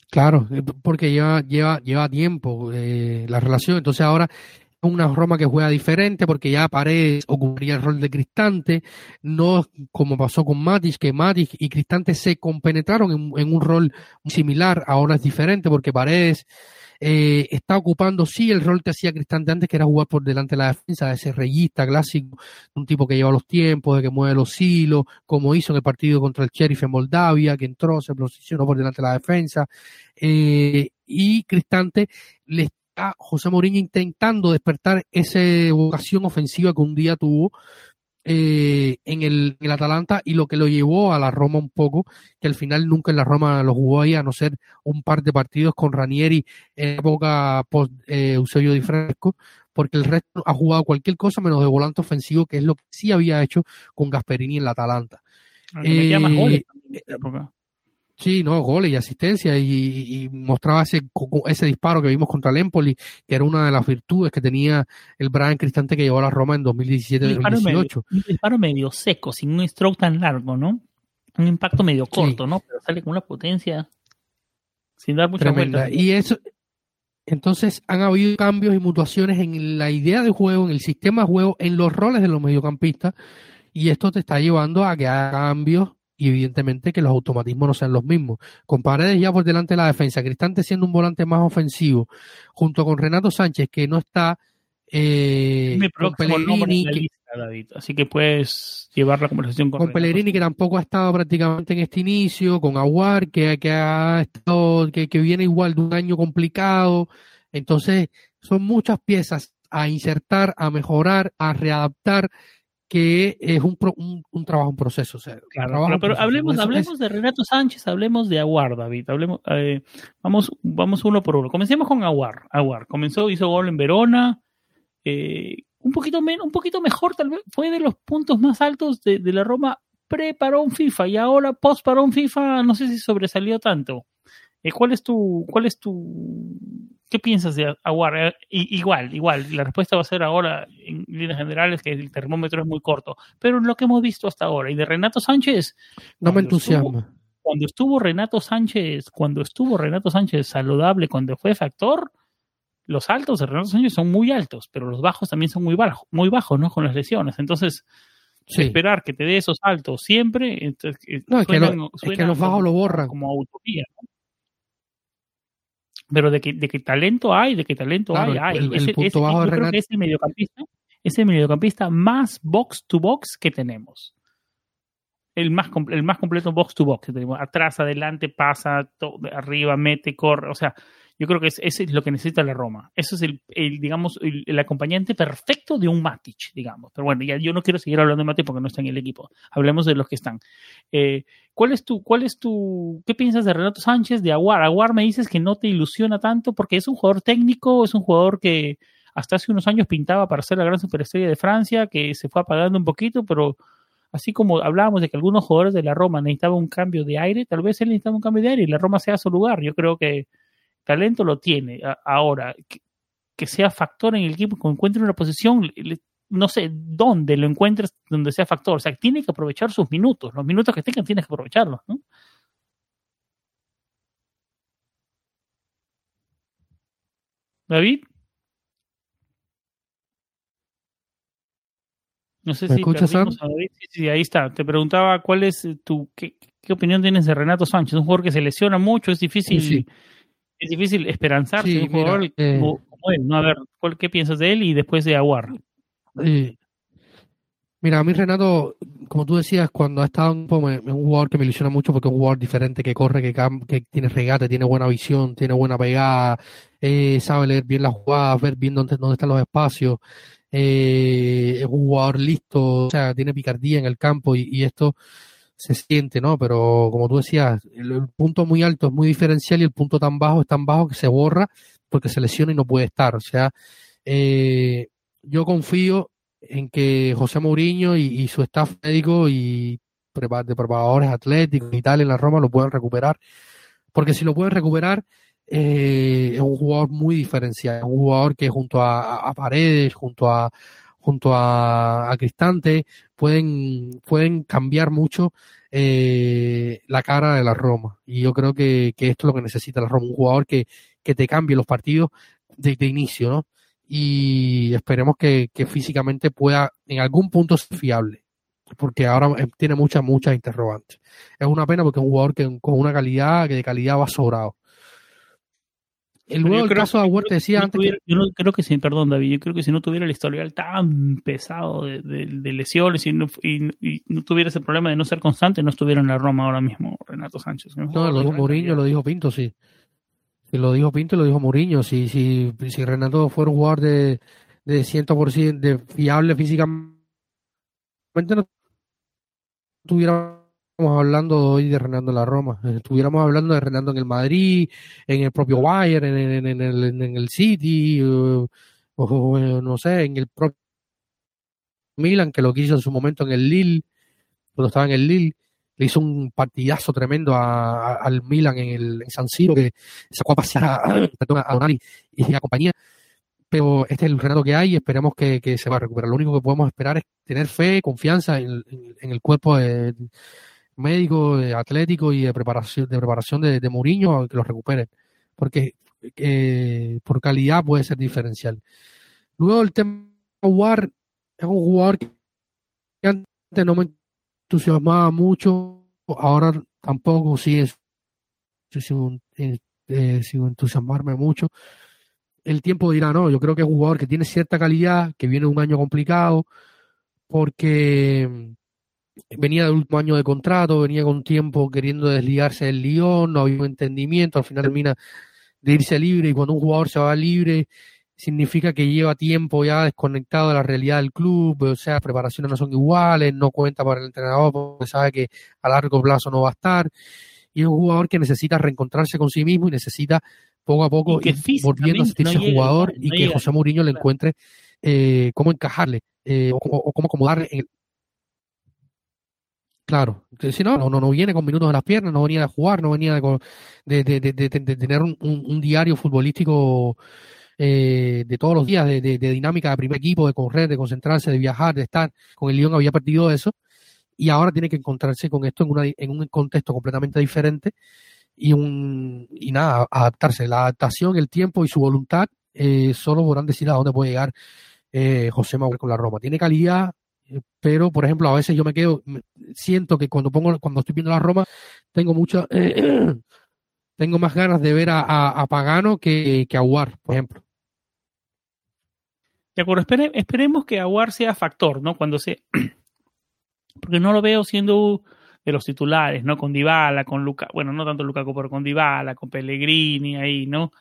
Speaker 2: Claro, eh, porque lleva, lleva, lleva tiempo eh, la relación. Entonces ahora es una Roma que juega diferente porque ya Paredes ocuparía el rol de Cristante, no como pasó con Matic, que Matic y Cristante se compenetraron en, en un rol similar. Ahora es diferente porque Paredes eh, está ocupando sí el rol que hacía Cristante antes, que era jugar por delante de la defensa, de ese reyista clásico, un tipo que lleva los tiempos, de que mueve los hilos, como hizo en el partido contra el Sheriff en Moldavia, que entró, se posicionó por delante de la defensa. Eh, y Cristante le está José Mourinho intentando despertar esa vocación ofensiva que un día tuvo, eh, en, el, en, el, Atalanta y lo que lo llevó a la Roma un poco, que al final nunca en la Roma lo jugó ahí, a no ser un par de partidos con Ranieri en época post eh, Eusebio Di Fresco, porque el resto ha jugado cualquier cosa menos de volante ofensivo, que es lo que sí había hecho con Gasperini en la Atalanta.
Speaker 1: Eh,
Speaker 2: Sí, no, goles y asistencia y, mostraba ese, ese disparo que vimos contra el Empoli, que era una de las virtudes que tenía el Brian Cristante que llevó a la Roma en 2017-2018.
Speaker 1: Un, disparo medio seco, sin un stroke tan largo, ¿no? Un impacto medio corto, ¿no? Pero sale con una potencia sin dar mucha
Speaker 2: Tremenda. Y eso, entonces han habido cambios y mutuaciones en la idea de juego, en el sistema de juego, en los roles de los mediocampistas, y esto te está llevando a que haya cambios y evidentemente que los automatismos no sean los mismos. Con Paredes ya por delante de la defensa, Cristante siendo un volante más ofensivo, junto con Renato Sánchez, que no está eh,
Speaker 1: con Pellegrini, así que puedes llevar la conversación
Speaker 2: con, con Pellegrini, que tampoco ha estado prácticamente en este inicio, con Aguar, que, que ha estado, que, que viene igual de un año complicado. Entonces, son muchas piezas a insertar, a mejorar, a readaptar que es un, un, trabajo, un proceso.
Speaker 1: claro, pero, hablemos, hablemos de Renato Sánchez, hablemos de Aguar, David. Hablemos, eh, vamos, vamos uno por uno. Comencemos con Aguar. Aguar comenzó, hizo gol en Verona. Eh, un poquito menos, un poquito mejor, tal vez fue de los puntos más altos de, de la Roma pre-parón FIFA y ahora post-parón FIFA, no sé si sobresalió tanto. Eh, ¿Cuál es tu, cuál es tu, qué piensas de Aguar? Eh, igual, igual, la respuesta va a ser ahora en líneas generales que el termómetro es muy corto, pero lo que hemos visto hasta ahora y de Renato Sánchez.
Speaker 2: No me entusiasma.
Speaker 1: cuando estuvo Renato Sánchez, cuando estuvo Renato Sánchez saludable, cuando fue factor, los altos de Renato Sánchez son muy altos, pero los bajos también son muy bajos, muy bajos, ¿no? Con las lesiones. Entonces, esperar que te dé esos altos siempre, entonces,
Speaker 2: eh, no, es, que, los bajos lo borran.
Speaker 1: Como utopía, ¿no? Pero de que, de que talento hay, de que talento hay, hay.
Speaker 2: El, ese, punto bajo
Speaker 1: yo creo que es el mediocampista, es el mediocampista más box to box que tenemos. El más, el más completo box to box que tenemos. Atrás, adelante, pasa, todo, arriba, mete, corre. O sea, yo creo que es, ese es lo que necesita la Roma. Eso es el, el digamos, el, acompañante perfecto de un Matic, digamos. Pero bueno, ya yo no quiero seguir hablando de Matic porque no está en el equipo. Hablemos de los que están. Eh, ¿Cuál es tu, cuál es tu, qué piensas de Renato Sánchez, de Aguar? Aguar me dices que no te ilusiona tanto porque es un jugador técnico, es un jugador que hasta hace unos años pintaba para ser la gran superestrella de Francia, que se fue apagando un poquito, pero así como hablábamos de que algunos jugadores de la Roma necesitaban un cambio de aire, tal vez él necesitaba un cambio de aire y la Roma sea su lugar. Yo creo que talento lo tiene. Ahora, que, sea factor en el equipo, que encuentre una posición, no sé dónde lo encuentres, donde sea factor. O sea, tiene que aprovechar sus minutos. Los minutos que tengan, tienes que aprovecharlos, ¿no? David. No sé si
Speaker 2: escuchas,
Speaker 1: a David. Sí, sí, ahí está. Te preguntaba cuál es tu qué, qué, opinión tienes de Renato Sánchez, un jugador que se lesiona mucho, es difícil es difícil esperanzarse un jugador eh, como, él. ¿no? A ver, ¿qué piensas de él y después de Aguar?
Speaker 2: mira, a mí Renato, como tú decías, cuando ha estado en un, un jugador que me ilusiona mucho porque es un jugador diferente, que corre, que, que tiene regate, tiene buena visión, tiene buena pegada, eh, sabe leer bien las jugadas, ver bien dónde, dónde están los espacios. Eh, es un jugador listo, o sea, tiene picardía en el campo y esto se siente, ¿no? Pero como tú decías, el, punto muy alto es muy diferencial y el punto tan bajo es tan bajo que se borra porque se lesiona y no puede estar. O sea, eh, yo confío en que José Mourinho y, su staff médico y de preparadores atléticos y tal en la Roma lo puedan recuperar. Porque si lo pueden recuperar, eh, es un jugador muy diferencial, un jugador que junto a Paredes, junto a, junto a, Cristante pueden, pueden cambiar mucho eh, la cara de la Roma. Y yo creo que, esto es lo que necesita la Roma, un jugador que, que te cambie los partidos desde inicio, ¿no? Y esperemos que, físicamente pueda en algún punto ser fiable porque ahora tiene muchas, muchas interrogantes. Es una pena porque es un jugador que con una calidad que de calidad va sobrado.
Speaker 1: El nuevo caso de Huerta decía antes. Yo no creo que si, perdón, David, yo creo que si no tuviera el historial tan pesado de, lesiones y no, y, no, tuviera ese problema de no ser constante, no estuviera en la Roma ahora mismo Renato Sánchez.
Speaker 2: No, lo dijo Mourinho, lo dijo Pinto, sí. Si lo dijo Pinto, lo dijo Mourinho. Si, si, si Renato fuera un jugador de, de 100% de fiable físicamente, no tuviera hablando hoy de Renando en la Roma, eh, estuviéramos hablando de Renando en el Madrid, en el propio Bayern, en, en, el, en el, City, o, no sé, en el propio Milan, que lo quiso en su momento en el Lille, cuando estaba en el Lille. le hizo un partidazo tremendo al Milan en el en San Siro, que sacó a pasear a, a y a compañía. Pero este es el Renato que hay y esperemos que, se va a recuperar. Lo único que podemos esperar es tener fe, confianza en, el cuerpo de, médico, de atlético y de preparación de preparación de, de Mourinho que lo recupere. Porque eh, por calidad puede ser diferencial. Luego el tema War es un jugador que antes no me entusiasmaba mucho, ahora tampoco es sin, eh, entusiasmarme mucho. El tiempo dirá, no, yo creo que es un jugador que tiene cierta calidad, que viene un año complicado, porque venía del último año de contrato, venía con tiempo queriendo desligarse del Lyon, no había un entendimiento, al final termina de irse libre y cuando un jugador se va libre significa que lleva tiempo ya desconectado de la realidad del club, o sea, preparaciones no son iguales, no cuenta para el entrenador porque sabe que a largo plazo no va a estar. Y es un jugador que necesita reencontrarse con sí mismo y necesita poco a poco ir volviendo a sentirse jugador y que José Mourinho le encuentre eh, cómo encajarle eh, o, cómo acomodarle en Claro, si no, no, no viene con minutos en las piernas, no venía de jugar, no venía de, de, de, tener un, un, diario futbolístico eh, de todos los días, de, dinámica de primer equipo, de correr, de concentrarse, de viajar, de estar. Con el Lyon había perdido eso y ahora tiene que encontrarse con esto en, una, en un contexto completamente diferente y, un, y nada, adaptarse. La adaptación, el tiempo y su voluntad eh, solo podrán decir a dónde puede llegar eh, José Manuel con la Roma. Tiene calidad, pero por ejemplo, a veces yo me quedo, siento que cuando pongo, cuando estoy viendo la Roma, tengo mucha, tengo más ganas de ver a, a, Pagano que, que a War, por ejemplo.
Speaker 1: De acuerdo, esperemos que Aguar sea factor, ¿no? Cuando se. Porque no lo veo siendo de los titulares, ¿no? Con Dybala, con Luca, bueno, no tanto Lukaku, pero con Dybala, con Pellegrini ahí, ¿no?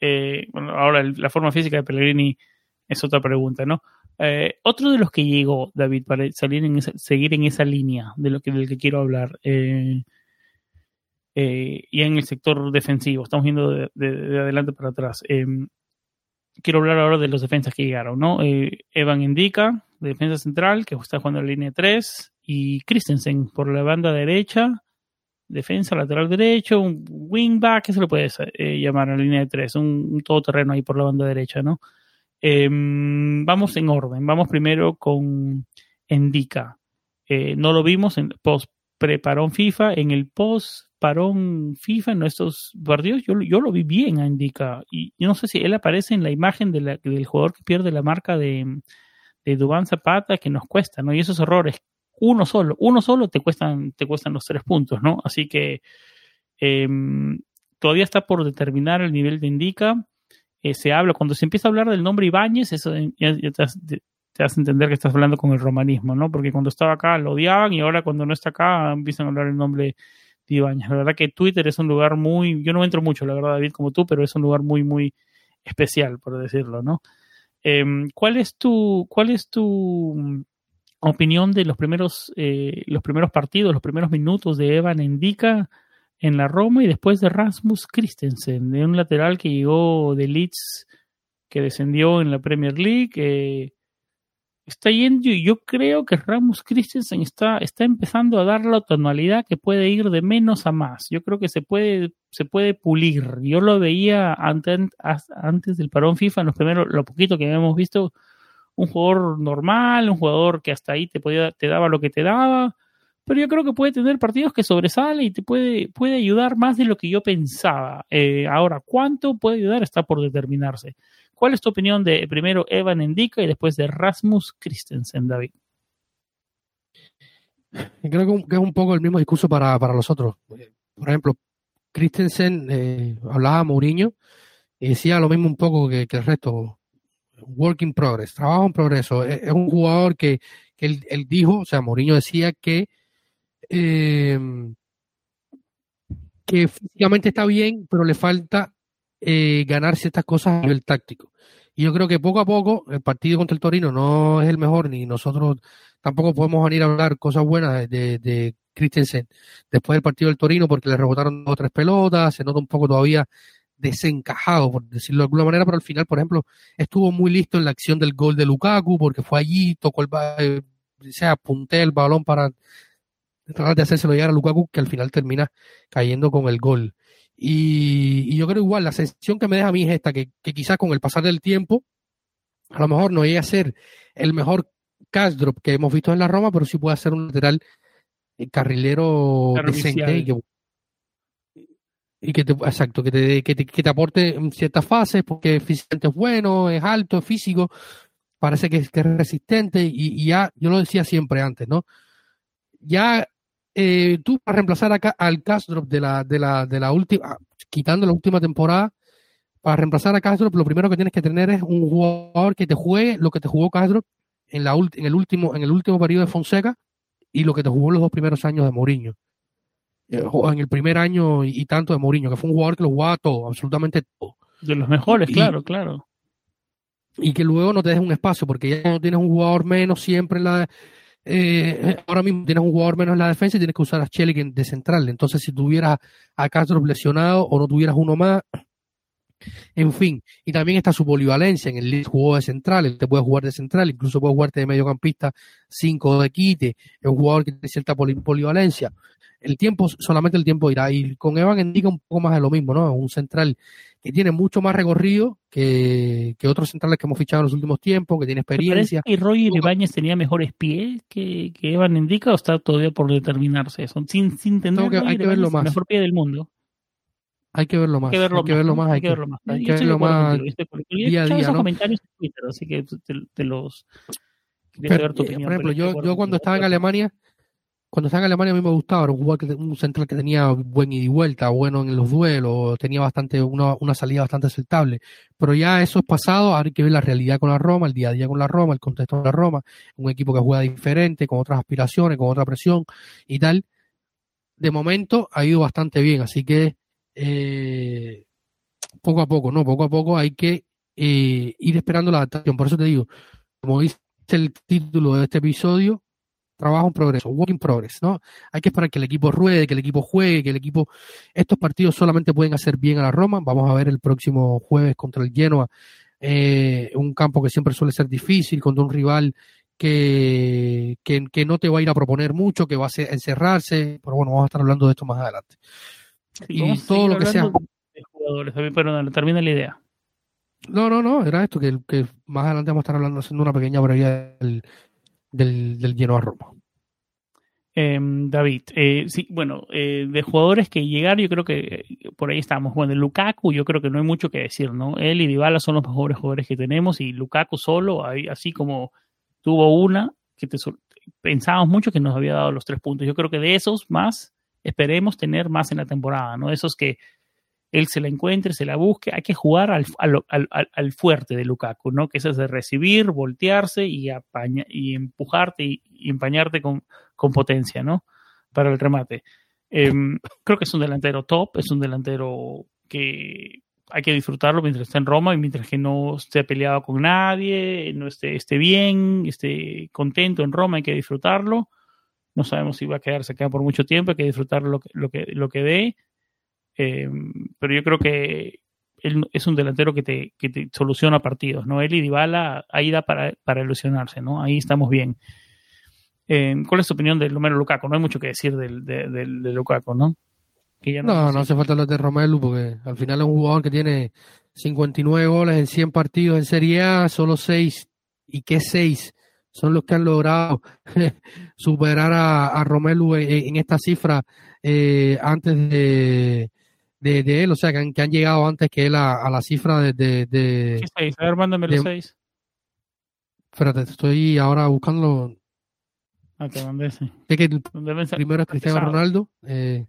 Speaker 1: Eh, bueno, ahora la forma física de Pellegrini es otra pregunta, ¿no? Eh, otro de los que llegó, David, para salir en seguir en esa línea de lo que, del que quiero hablar, eh, y en el sector defensivo, estamos viendo de, de adelante para atrás quiero hablar ahora de los defensas que llegaron, ¿no? Eh, Evan Indica, de defensa central, que está jugando en la línea 3, y Christensen por la banda derecha, defensa lateral derecho, un wingback, que se le puede eh, llamar a la línea de 3, un, todoterreno ahí por la banda derecha, ¿no? Em, vamos en orden, vamos primero con Indica. Eh, no lo vimos en post preparón FIFA, en el post parón FIFA en nuestros partidos, yo, yo lo vi bien a Indica. Y yo no sé si él aparece en la imagen de la, del jugador que pierde la marca de, de Dubán Zapata, que nos cuesta, ¿no? Y esos errores, uno solo, uno solo te cuestan, te cuestan los tres puntos, ¿no? Así que em, todavía está por determinar el nivel de Indica. Eh, se habla, cuando se empieza a hablar del nombre Ibáñez, eso ya, te, te, hace entender que estás hablando con el romanismo, ¿no? Porque cuando estaba acá lo odiaban y ahora cuando no está acá empiezan a hablar el nombre la verdad que Twitter es un lugar muy, yo no entro mucho, la verdad, David, como tú, pero es un lugar muy, muy especial, por decirlo, ¿no? Em, ¿Cuál es tu, cuál es tu mm, opinión de los primeros, eh, los primeros partidos, los primeros minutos de Evan Endica en la Roma y después de Rasmus Christensen, de un lateral que llegó de Leeds, que descendió en la Premier League? Está yendo y yo creo que Ramos Christensen está, está empezando a dar la tonalidad que puede ir de menos a más. Yo creo que se puede, se puede pulir. Yo lo veía antes, antes del parón FIFA, en los primeros, lo poquito que habíamos visto, un jugador normal, un jugador que hasta ahí te podía, te daba lo que te daba, pero yo creo que puede tener partidos que sobresale y te puede, puede ayudar más de lo que yo pensaba. Eh, ahora, ¿cuánto puede ayudar? Está por determinarse. ¿Cuál es tu opinión de primero Evan Endika y después de Rasmus Christensen, David?
Speaker 2: Creo que es un poco el mismo discurso para, los otros. Por ejemplo, Christensen eh, hablaba Mourinho y decía lo mismo un poco que, el resto. Work in progress, trabajo en progreso. Es, un jugador que, él, dijo, o sea, Mourinho decía que eh, que físicamente está bien, pero le falta eh, ganar ciertas cosas a nivel táctico. Y yo creo que poco a poco el partido contra el Torino no es el mejor, ni nosotros tampoco podemos venir a hablar cosas buenas de, de Christensen después del partido del Torino porque le rebotaron dos o tres pelotas, se nota un poco todavía desencajado, por decirlo de alguna manera, pero al final, por ejemplo, estuvo muy listo en la acción del gol de Lukaku porque fue allí, tocó el, eh, se apunté el balón para tratar de hacérselo llegar a Lukaku, que al final termina cayendo con el gol. Y, yo creo igual, la sensación que me deja a mí es esta, que, que quizás con el pasar del tiempo, a lo mejor no llegue a ser el mejor cash drop que hemos visto en la Roma, pero sí puede ser un lateral eh, carrilero decente y que, y que te, exacto, que te, que te, que te aporte en ciertas fases, porque físicamente es bueno, es alto, es físico, parece que, es resistente, y, ya, yo lo decía siempre antes, ¿no? Ya eh, tú para reemplazar acá al Drop de la, de la, de la última, quitando la última temporada, para reemplazar a Castro, lo primero que tienes que tener es un jugador que te juegue lo que te jugó Castro en, la, en, el último, en el último periodo de Fonseca y lo que te jugó en los dos primeros años de Mourinho. Eh, en el primer año y, tanto de Mourinho, que fue un jugador que lo jugaba todo, absolutamente todo.
Speaker 1: De los mejores, claro, claro.
Speaker 2: Y que luego no te dejes un espacio, porque ya no tienes un jugador menos siempre en la. Eh, ahora mismo tienes un jugador menos en la defensa y tienes que usar a Shelly de central. Entonces, si tuvieras a Castro lesionado o no tuvieras uno más, en fin, y también está su polivalencia. En el Leeds jugó de central, él te puede jugar de central, incluso puede jugarte de mediocampista 5 de quite. Es un jugador que tiene cierta polivalencia. El tiempo, solamente el tiempo irá. Y con Evan indica un poco más de lo mismo, ¿no? Un central que tiene mucho más recorrido que, otros centrales que hemos fichado en los últimos tiempos, que tiene experiencia.
Speaker 1: ¿Y Roy Ibáñez tenía mejores pies que, Evan indica o está todavía por determinarse eso? Sin, sin tener
Speaker 2: que, hay que verlo más.
Speaker 1: mejor pie del mundo.
Speaker 2: Hay que verlo más. Hay que verlo, más, Hay que verlo más. Hay que verlo más. Día a día, ¿no?
Speaker 1: comentarios en Twitter, así que te, los.
Speaker 2: Pero, tu eh, opinión, por ejemplo, yo, yo cuando estaba en Alemania, cuando estaba en Alemania a mí me gustaba, era un jugador un central que tenía buen ida y vuelta, bueno en los duelos, tenía bastante, una, una salida bastante aceptable. Pero ya eso es pasado, ahora hay que ver la realidad con la Roma, el día a día con la Roma, el contexto de la Roma, un equipo que juega diferente, con otras aspiraciones, con otra presión y tal. De momento ha ido bastante bien, así que eh, poco a poco, ¿no? Poco a poco hay que eh, ir esperando la adaptación. Por eso te digo, como dice el título de este episodio, trabajo en progreso, work in progress, ¿no? Hay que esperar que el equipo ruede, que el equipo juegue, que el equipo... Estos partidos solamente pueden hacer bien a la Roma. Vamos a ver el próximo jueves contra el Genoa, eh, un campo que siempre suele ser difícil, contra un rival que, que, que, no te va a ir a proponer mucho, que va a encerrarse, pero bueno, vamos a estar hablando de esto más adelante
Speaker 1: y todo lo que sea. De jugadores, pero termina la idea.
Speaker 2: No, no, no, era esto, que, que más adelante vamos a estar hablando, haciendo una pequeña breve del, del, del lleno a Roma.
Speaker 1: Em, David, eh, sí, bueno, eh, de jugadores que llegaron, yo creo que eh, por ahí estamos. Bueno, Lukaku, yo creo que no hay mucho que decir, ¿no? Él y Dybala son los mejores jugadores que tenemos y Lukaku solo, así como tuvo una, que te, pensábamos mucho que nos había dado los tres puntos. Yo creo que de esos más, esperemos tener más en la temporada, ¿no? Esos que él se la encuentre, se la busque, hay que jugar al, al, al, fuerte de Lukaku, ¿no? Que es de recibir, voltearse y, y empujarte y, empañarte con, con, potencia, ¿no? Para el remate. Em, creo que es un delantero top, es un delantero que hay que disfrutarlo mientras está en Roma y mientras que no esté peleado con nadie, no esté, esté bien, esté contento en Roma, hay que disfrutarlo no sabemos si va a quedarse acá por mucho tiempo, hay que disfrutar lo que, lo que, lo que dé. Eh, pero yo creo que él es un delantero que te, que te soluciona partidos, ¿no? Él y Dybala ahí da para, para ilusionarse, ¿no? Ahí estamos bien. Eh, ¿Cuál es tu opinión de Romero Lukaku? No hay mucho que decir del, de, de, Lukaku, ¿no?
Speaker 2: no, no, hace falta lo de Romelu porque al final es un jugador que tiene 59 goles en 100 partidos en Serie A, solo 6. ¿Y qué 6? son los que han logrado superar a, Romelu en, esta cifra eh, antes de, de, él, o sea, que han, que han, llegado antes que él a, la cifra de... de, de
Speaker 1: ¿Qué seis? A ver, mándame los seis.
Speaker 2: Espérate, estoy ahora buscando...
Speaker 1: Ah, te mandé ese.
Speaker 2: que el primero es Cristiano Ronaldo. Eh,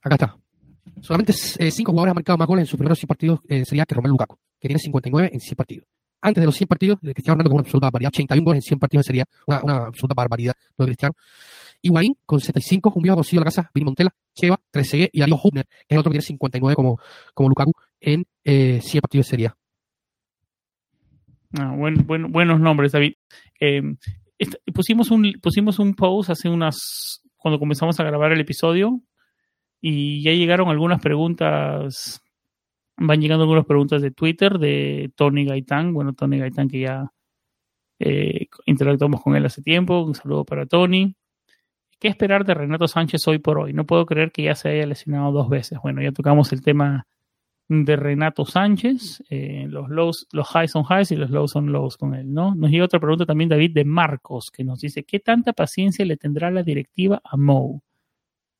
Speaker 2: acá está. Solamente eh, cinco jugadores han marcado más goles en sus primeros 100 partidos eh, sería que Romelu Lukaku, que tiene 59 en 100 partidos antes de los 100 partidos, de Cristiano Ronaldo con una absoluta barbaridad, 81 goles en 100 partidos sería una, una absoluta barbaridad lo de Cristiano. Higuaín con 75, un viejo conocido a la casa, Vini Montela, Cheva, Trezeguet y Darío Hubner, es el otro que tiene 59 como, como Lukaku en eh, 100 partidos de Serie
Speaker 1: ah, buen, buen, buenos nombres, David. Eh, pusimos, un, pusimos un post hace unas, cuando comenzamos a grabar el episodio, y ya llegaron algunas preguntas Van llegando algunas preguntas de Twitter de Tony Gaitán. Bueno, Tony Gaitán que ya Eh, interactuamos con él hace tiempo. Un saludo para Tony. ¿Qué esperar de Renato Sánchez hoy por hoy? No puedo creer que ya se haya lesionado dos veces. Bueno, ya tocamos el tema de Renato Sánchez. Eh, los lows, los highs son highs y los lows son lows con él, ¿no? Nos llega otra pregunta también, David, de Marcos, que nos dice: ¿Qué tanta paciencia le tendrá la directiva a Moe?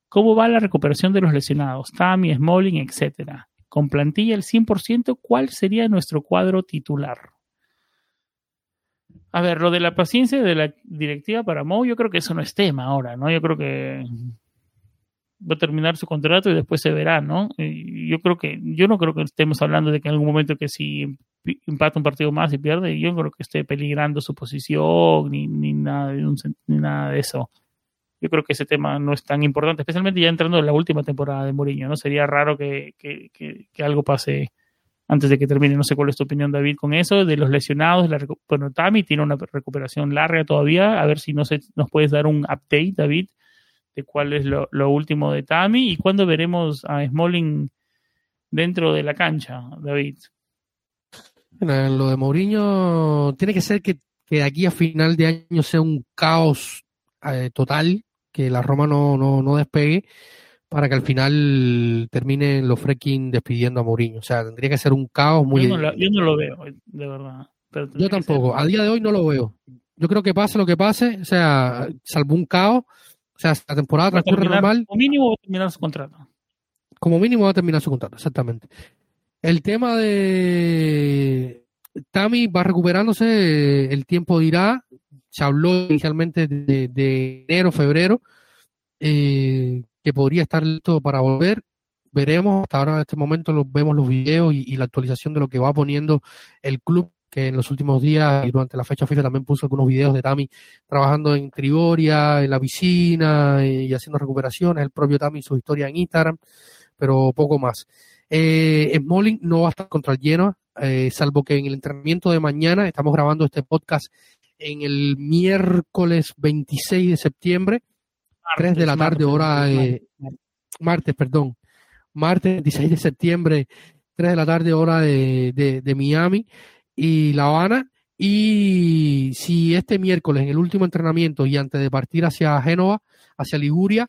Speaker 1: ¿Cómo va la recuperación de los lesionados? Tammy, Smalling, etcétera. Con plantilla al 100%, ¿cuál sería nuestro cuadro titular? A ver, lo de la paciencia de la directiva para Mo, yo creo que eso no es tema ahora, ¿no? Yo creo que va a terminar su contrato y después se verá, ¿no? yo creo que, yo no creo que estemos hablando de que en algún momento que si empata un partido más y pierde, yo no creo que esté peligrando su posición ni, ni, nada, de ni nada de eso. Yo creo que ese tema no es tan importante, especialmente ya entrando en la última temporada de Mourinho, ¿no? Sería raro que, que, que, que algo pase antes de que termine. No sé cuál es tu opinión, David, con eso, de los lesionados. La, bueno, Tami tiene una recuperación larga todavía. A ver si nos puedes dar un update, David, de cuál es lo, último de Tami y cuándo veremos a Smalling dentro de la cancha, David.
Speaker 2: Bueno, lo de Mourinho tiene que ser que, que de aquí a final de año sea un caos eh, total, que la Roma no, no, no despegue para que al final terminen los freaking despidiendo a Mourinho. O sea, tendría que ser un caos muy...
Speaker 1: Yo no, lo, veo, de verdad.
Speaker 2: yo tampoco, a día de hoy no lo veo. Yo creo que pase lo que pase, o sea, salvo un caos, o sea, la temporada transcurre normal.
Speaker 1: Como mínimo va a terminar su contrato.
Speaker 2: Como mínimo va a terminar su contrato, exactamente. El tema de Tami va recuperándose, el tiempo dirá. Se habló inicialmente de, de enero, febrero. Eh, que podría estar listo para volver. Veremos, hasta ahora en este momento los, vemos los videos y, la actualización de lo que va poniendo el club, que en los últimos días y durante la fecha FIFA también puso algunos videos de Tami trabajando en Trigoria, en la piscina y, haciendo recuperaciones, el propio Tami su historia en Instagram, pero poco más. Eh, Smalling no va a estar contra el Genoa, eh, salvo que en el entrenamiento de mañana, estamos grabando este podcast en el miércoles 26 de septiembre, 3 de la tarde, hora martes, perdón, martes 16 de septiembre, 3 de la tarde, hora de, de, Miami y La Habana. Y si este miércoles, en el último entrenamiento y antes de partir hacia Génova, hacia Liguria,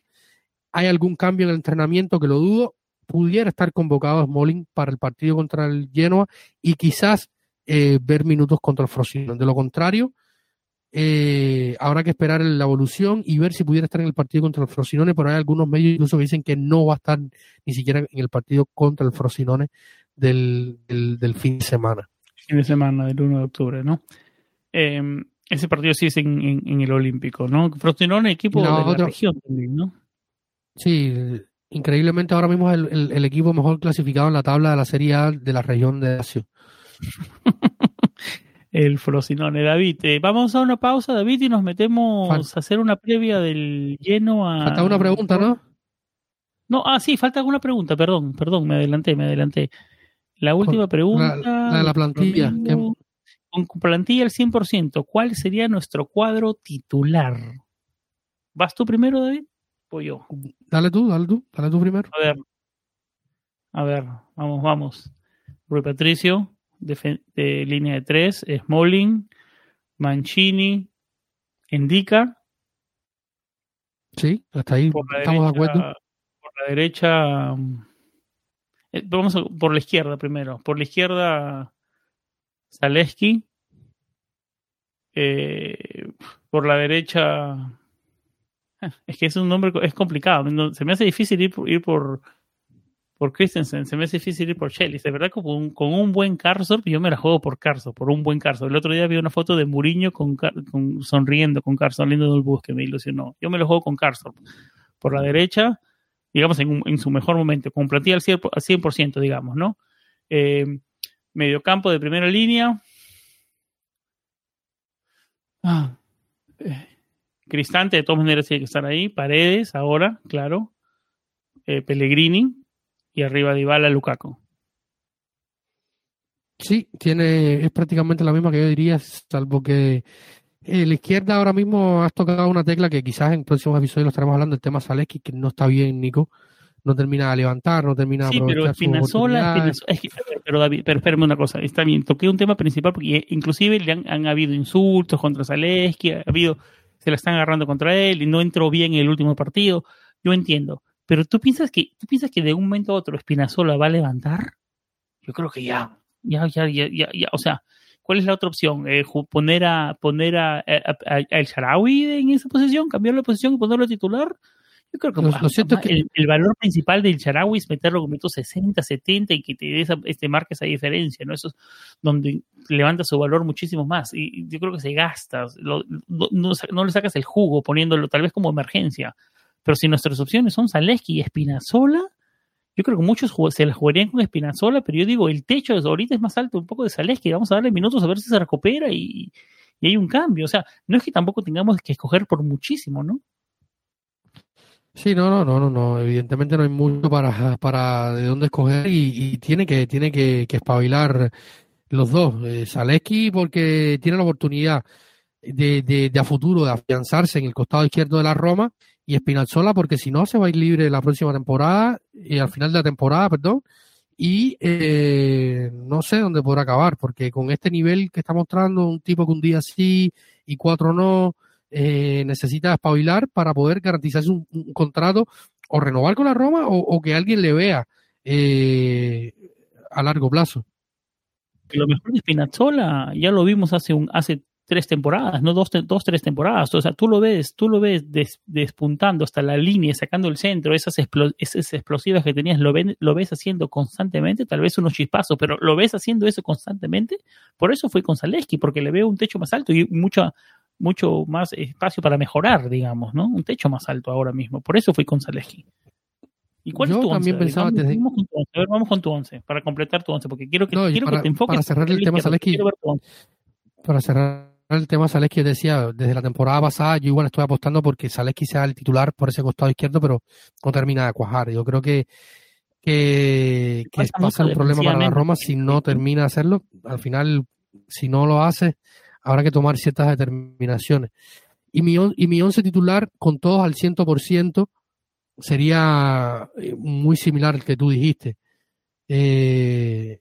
Speaker 2: hay algún cambio en el entrenamiento que lo dudo, pudiera estar convocado Smalling para el partido contra el Genoa y quizás eh, ver minutos contra el Frosinone. De lo contrario, eh, habrá que esperar la evolución y ver si pudiera estar en el partido contra el Frosinone, pero hay algunos medios incluso que dicen que no va a estar ni siquiera en el partido contra el Frosinone del, del, fin de semana.
Speaker 1: Fin de semana, del 1 de octubre, ¿no? Em, ese partido sí es en, en, el Olímpico, ¿no? Frosinone, equipo de la región también, ¿no?
Speaker 2: Sí, increíblemente ahora mismo es el, el, equipo mejor clasificado en la tabla de la Serie A de la región de Asia.
Speaker 1: el Frosinone. David, eh, vamos a una pausa, David, y nos metemos a hacer una previa del lleno a.
Speaker 2: Falta una pregunta, ¿no?
Speaker 1: No, ah, sí, falta alguna pregunta, perdón, perdón, me adelanté, me adelanté. La última pregunta.
Speaker 2: La, de la plantilla.
Speaker 1: con plantilla al 100%, ¿cuál sería nuestro cuadro titular? ¿Vas tú primero, David? O yo.
Speaker 2: Dale tú, dale tú, dale tú primero.
Speaker 1: A ver. A ver, vamos, vamos. Rui Patricio, de, línea de tres, Smalling, Mancini, Indica.
Speaker 2: Sí, hasta ahí estamos de acuerdo.
Speaker 1: Por la derecha, eh, vamos por la izquierda primero. Por la izquierda, Zaleski. Eh, por la derecha, es que es un nombre, es complicado. Se me hace difícil ir, ir por, por Christensen, se me hace difícil ir por Shelley. De verdad, con un, con un buen Carso, yo me la juego por Carso, por un buen Carso. El otro día vi una foto de Muriño con, sonriendo con Carso, saliendo del bus que me ilusionó. Yo me lo juego con Carso. Por la derecha, digamos, en, su mejor momento, con plantilla al 100%, digamos, ¿no? Eh, mediocampo de primera línea. Ah, eh, Cristante, de todas maneras, tiene que estar ahí. Paredes, ahora, claro. Eh, Pellegrini, y arriba de Ibala Lukaku.
Speaker 2: Sí, tiene, es prácticamente la misma que yo diría, salvo que eh, la izquierda ahora mismo has tocado una tecla que quizás en próximos episodios lo estaremos hablando, el tema Zaleski, que no está bien, Nico. no termina de levantar, no termina de
Speaker 1: Sí, pero Espinazola, es que, pero David, pero espérame una cosa, está bien, toqué un tema principal porque inclusive le han, han habido insultos contra Zaleski, ha habido, se la están agarrando contra él y no entró bien en el último partido, yo entiendo, pero tú piensas que, tú piensas que de un momento a otro Espinazola va a levantar? Yo creo que ya, ya, ya, ya, ya, o sea, ¿cuál es la otra opción? Eh, poner a poner a, El Sharawi en esa posición, cambiar la posición y ponerlo titular. Yo creo que, lo, que... El, valor principal del Sharawi es meterlo con 60, 70 y que te este, marque esa diferencia, ¿no? Eso es donde levanta su valor muchísimo más. Y yo creo que se gasta, no, no, le sacas el jugo poniéndolo tal vez como emergencia. Pero si nuestras opciones son Zaleski y Espinazola, yo creo que muchos se la jugarían con Espinazola, pero yo digo, el techo de ahorita es más alto un poco de Zaleski, vamos a darle minutos a ver si se recupera y, y hay un cambio. O sea, no es que tampoco tengamos que escoger por muchísimo, ¿no?
Speaker 2: Sí, no, no, no, no, no. Evidentemente no hay mucho para, para de dónde escoger y, tiene que, tiene que, que espabilar los dos. Eh, porque tiene la oportunidad de, de, de, a futuro de afianzarse en el costado izquierdo de la Roma y Espinazzola porque si no se va a ir libre la próxima temporada, y al final de la temporada, perdón, y eh, no sé dónde podrá acabar, porque con este nivel que está mostrando un tipo que un día sí y cuatro no, eh, necesita espabilar para poder garantizarse un, contrato o renovar con la Roma o, que alguien le vea eh, a largo plazo.
Speaker 1: Lo mejor de Spinazzola ya lo vimos hace un hace tres temporadas, no dos, dos, tres temporadas. O sea, tú lo ves, tú lo ves despuntando hasta la línea, sacando el centro, esas, esas explosivas que tenías, lo, lo ves haciendo constantemente, tal vez unos chispazos, pero lo ves haciendo eso constantemente. Por eso fue con Zaleski, porque le veo un techo más alto y mucho, mucho más espacio para mejorar, digamos, ¿no? Un techo más alto ahora mismo. Por eso fui con Zaleski. ¿Y cuál es tu también Pensaba vamos, vamos, con tu once. A ver, vamos con tu once, para completar tu once, porque quiero que, quiero que te enfoques.
Speaker 2: Para cerrar el tema Zaleski, para cerrar el tema Zaleski, decía, desde la temporada pasada yo igual estoy apostando porque Zaleski sea el titular por ese costado izquierdo, pero no termina de cuajar. Yo creo que, que, que pasa un problema para la Roma si no termina de hacerlo. Al final, si no lo hace, habrá que tomar ciertas determinaciones. Y mi, y mi once titular, con todos al 100%, sería eh, muy similar al que tú dijiste. Eh,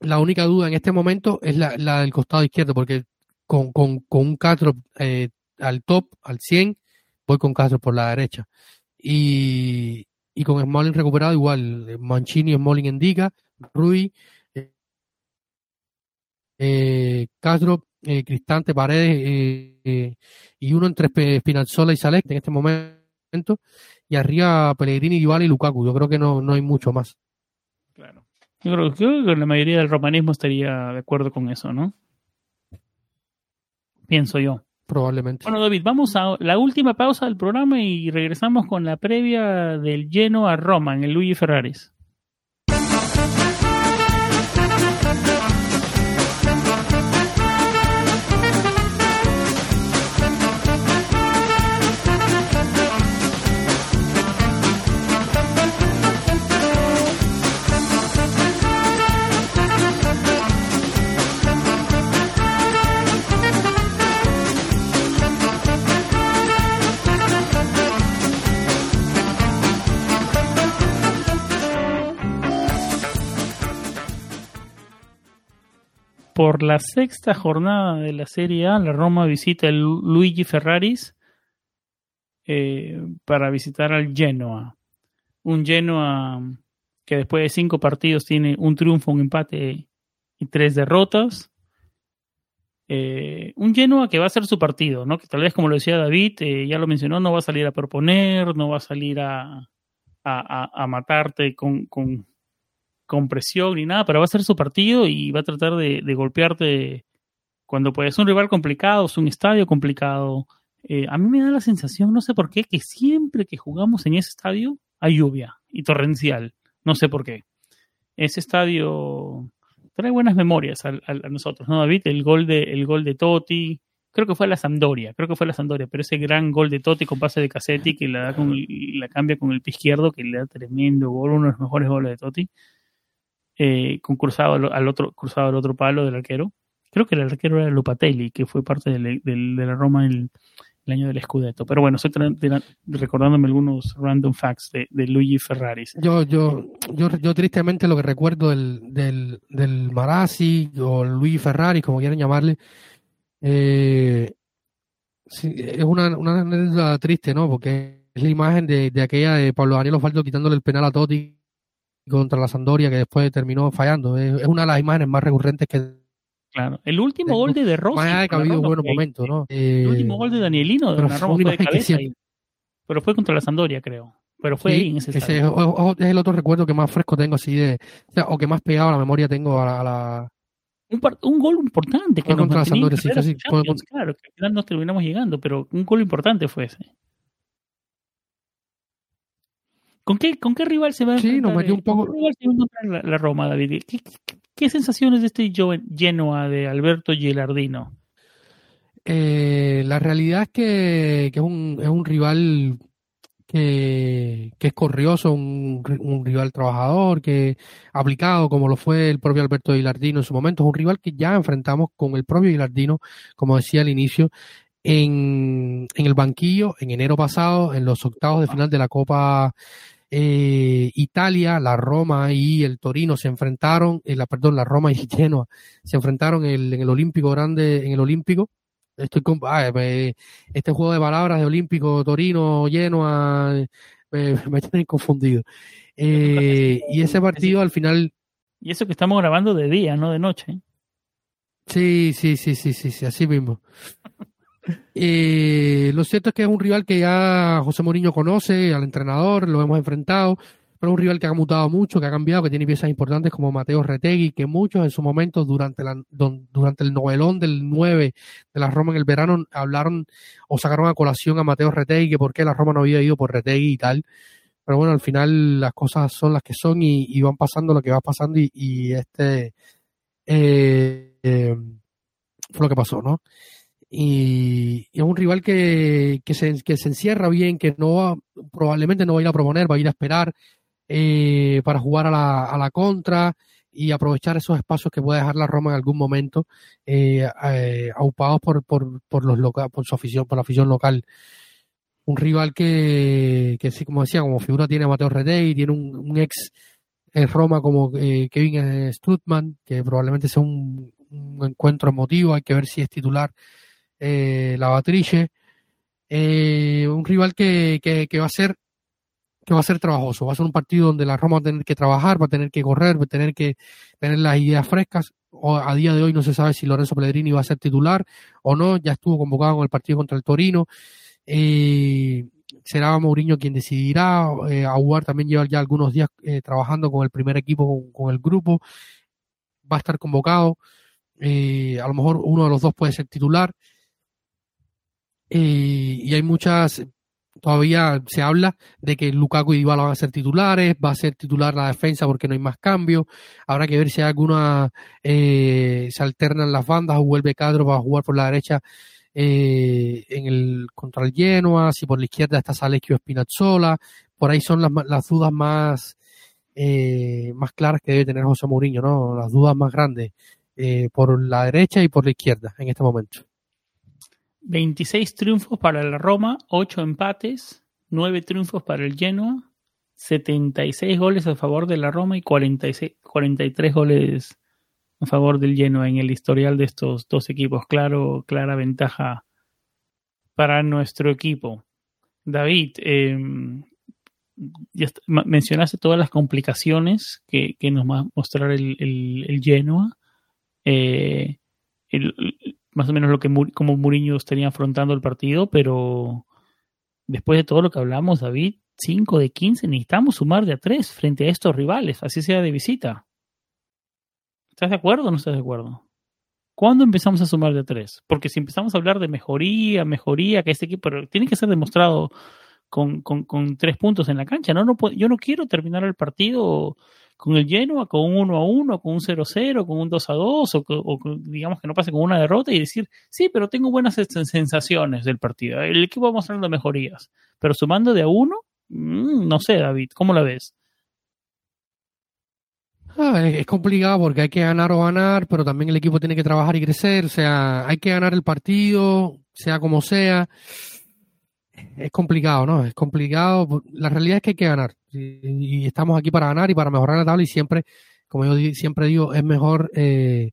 Speaker 2: la única duda en este momento es la, la del costado izquierdo, porque con, con, con un Castro eh, al top, al 100, voy con Castro por la derecha. Y, y con Smalling recuperado igual, Mancini, Smalling indica, Rui, eh, eh, Castro, eh, Cristante, Paredes eh, y uno entre Spinazzola y Salek en este momento. Y arriba Pellegrini, Dybala y Lukaku. Yo creo que no, no hay mucho más.
Speaker 1: Claro. Yo creo, que la mayoría del romanismo estaría de acuerdo con eso, ¿no? Pienso yo.
Speaker 2: Probablemente.
Speaker 1: Bueno, David, vamos a la última pausa del programa y regresamos con la previa del lleno a Roma en el Luigi Ferraris. Por la sexta jornada de la Serie A, la Roma visita el Luigi Ferraris eh, para visitar al Genoa. Un Genoa que después de cinco partidos tiene un triunfo, un empate y tres derrotas. Eh, un Genoa que va a ser su partido, ¿no? Que tal vez, como lo decía David, eh, ya lo mencionó, no va a salir a proponer, no va a salir a, a, matarte con, con presión ni nada, pero va a ser su partido y va a tratar de, golpearte cuando puede. Es un rival complicado, es un estadio complicado. Eh, a mí me da la sensación, no sé por qué, que siempre que jugamos en ese estadio hay lluvia y torrencial. No sé por qué. Ese estadio trae buenas memorias a, nosotros, ¿no, David? El gol de, el gol de Totti, creo que fue la Sampdoria, creo que fue la Sampdoria, pero ese gran gol de Totti con pase de Cassetti que la, da con la cambia con el pie izquierdo, que le da tremendo gol, uno de los mejores goles de Totti eh, con cruzado al, otro, cruzado al otro palo del arquero. Creo que el arquero era Lupatelli, que fue parte de, la Roma el, el año del Scudetto. Pero bueno, estoy recordándome algunos random facts de, Luigi Ferrari.
Speaker 2: Yo, yo, yo, yo tristemente lo que recuerdo del, del, del Marazzi o Luigi Ferrari, como quieran llamarle, eh, es una, una anécdota triste, ¿no? Porque es la imagen de, de aquella de Pablo Daniel Osvaldo quitándole el penal a Totti contra la Sandoria que después terminó fallando. Es, una de las imágenes más recurrentes que
Speaker 1: Claro, el último gol de De Rossi.
Speaker 2: Más allá de que ha habido buenos momentos, ¿no?
Speaker 1: el último gol de Danielino de Roma fue de cabeza Pero fue contra la Sandoria, creo. Pero fue ahí en ese, ese
Speaker 2: es, es, el otro recuerdo que más fresco tengo así de, o, que más pegado a la memoria tengo a la,
Speaker 1: un, un, gol importante que
Speaker 2: nos contra la Sandoria, sí, casi,
Speaker 1: claro, que al final no terminamos llegando, pero un gol importante fue ese. ¿Con qué, ¿Con qué rival se va a
Speaker 2: Sí, nos metió un poco.
Speaker 1: ¿Con qué rival se va a encontrar la, Roma, David? ¿Qué, qué, sensaciones de este Genoa de Alberto Gilardino?
Speaker 2: Eh, la realidad es que, que es, un, es un rival que, que es corrioso, un, un, rival trabajador, que aplicado como lo fue el propio Alberto Gilardino en su momento, es un rival que ya enfrentamos con el propio Gilardino, como decía al inicio, en, en el banquillo en enero pasado, en los octavos de final de la Copa eh, Italia, la Roma y el Torino se enfrentaron, eh, la, perdón, la Roma y Genoa se enfrentaron en el, Olímpico Grande, en el Olímpico. Estoy con, ah, este juego de palabras de Olímpico, Torino, Genoa, me, tienen confundido. Eh, y ese partido al final.
Speaker 1: Y eso que estamos grabando de día, no de noche.
Speaker 2: Sí, sí, sí, sí, sí, sí así mismo. Eh, lo cierto es que es un rival que ya José Mourinho conoce, al entrenador, lo hemos enfrentado, pero es un rival que ha mutado mucho, que ha cambiado, que tiene piezas importantes como Mateo Retegui, que muchos en su momento, durante, la, durante el novelón del 9 de la Roma en el verano, hablaron o sacaron a colación a Mateo Retegui, que por qué la Roma no había ido por Retegui y tal. Pero bueno, al final las cosas son las que son y, van pasando lo que va pasando y, este eh, eh, fue lo que pasó, ¿no? Y, es un rival que, que, se, que se encierra bien, que no va, probablemente no va a ir a proponer, va a ir a esperar eh, para jugar a la, a la contra y aprovechar esos espacios que puede dejar la Roma en algún momento, eh, eh, aupados por, por, por los loca, por su afición, por la afición local. Un rival que, que sí, como decía, como figura tiene a Mateo Redey, tiene un, un ex en Roma como eh, Kevin Strutman, que probablemente sea un, un encuentro emotivo, hay que ver si es titular eh, la Batriche, eh, un rival que, que, va a ser que va a ser trabajoso, va a ser un partido donde la Roma va a tener que trabajar, va a tener que correr, va a tener que tener las ideas frescas. O a día de hoy no se sabe si Lorenzo Pellegrini va a ser titular o no, ya estuvo convocado en el partido contra el Torino. Eh, será Mourinho quien decidirá. Eh, Aguar también lleva ya algunos días eh, trabajando con el primer equipo, con, el grupo. Va a estar convocado. a lo mejor uno de los dos puede ser titular. Eh, y hay muchas, todavía se habla de que Lukaku y Dybala van a ser titulares, va a ser titular la defensa porque no hay más cambio. Habrá que ver si hay alguna, eh, se alternan las bandas o vuelve Cadro para jugar por la derecha eh, en el contra el Genoa, si por la izquierda está Salesio Spinazzola. Por ahí son las, las dudas más, eh, más claras que debe tener José Mourinho, ¿no? Las dudas más grandes eh, por la derecha y por la izquierda en este momento.
Speaker 1: 26 triunfos para la Roma, 8 empates, 9 triunfos para el Genoa, 76 goles a favor de la Roma y 46, 43 goles a favor del Genoa en el historial de estos dos equipos. Claro, clara ventaja para nuestro equipo. David, eh, mencionaste todas las complicaciones que, nos va a mostrar el, el, Genoa. Eh, el, más o menos lo que como Mourinho estaría afrontando el partido, pero después de todo lo que hablamos, David, 5 de 15, necesitamos sumar de a 3 frente a estos rivales, así sea de visita. ¿Estás de acuerdo o no estás de acuerdo? ¿Cuándo empezamos a sumar de a 3? Porque si empezamos a hablar de mejoría, mejoría, que este equipo tiene que ser demostrado con, con, con tres puntos en la cancha. No, no yo no quiero terminar el partido con el Genoa, con un 1 a 1, con un 0 a 0, con un 2 a 2, o, digamos que no pase con una derrota y decir, sí, pero tengo buenas sensaciones del partido. El equipo va mostrando mejorías. Pero sumando de a uno, mm, no sé, David, ¿cómo la ves?
Speaker 2: Ah, es, complicado porque hay que ganar o ganar, pero también el equipo tiene que trabajar y crecer. O sea, hay que ganar el partido, sea como sea. Es complicado, ¿no? Es complicado. La realidad es que hay que ganar. Y, estamos aquí para ganar y para mejorar la tabla. Y siempre, como yo siempre digo, es mejor. Eh,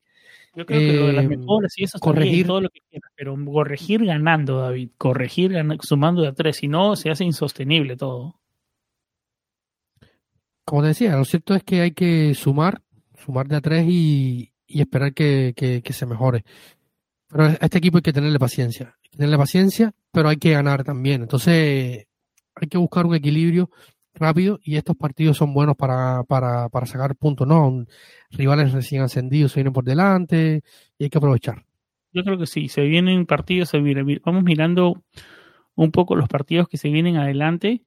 Speaker 1: yo creo que lo de las eh, mejoras y eso
Speaker 2: corregir
Speaker 1: todo lo que quieras, pero corregir ganando, David, corregir sumando de a tres, si no se hace insostenible todo
Speaker 2: como te decía, lo cierto es que hay que sumar, sumar de a tres y, esperar que, se mejore. Pero a este equipo hay que tenerle paciencia. Hay que tenerle paciencia, pero hay que ganar también. Entonces, hay que buscar un equilibrio rápido y estos partidos son buenos para, para, para sacar puntos, ¿no? Rivales recién ascendidos se vienen por delante y hay que aprovechar.
Speaker 1: Yo creo que sí, se vienen partidos, se vamos mirando un poco los partidos que se vienen adelante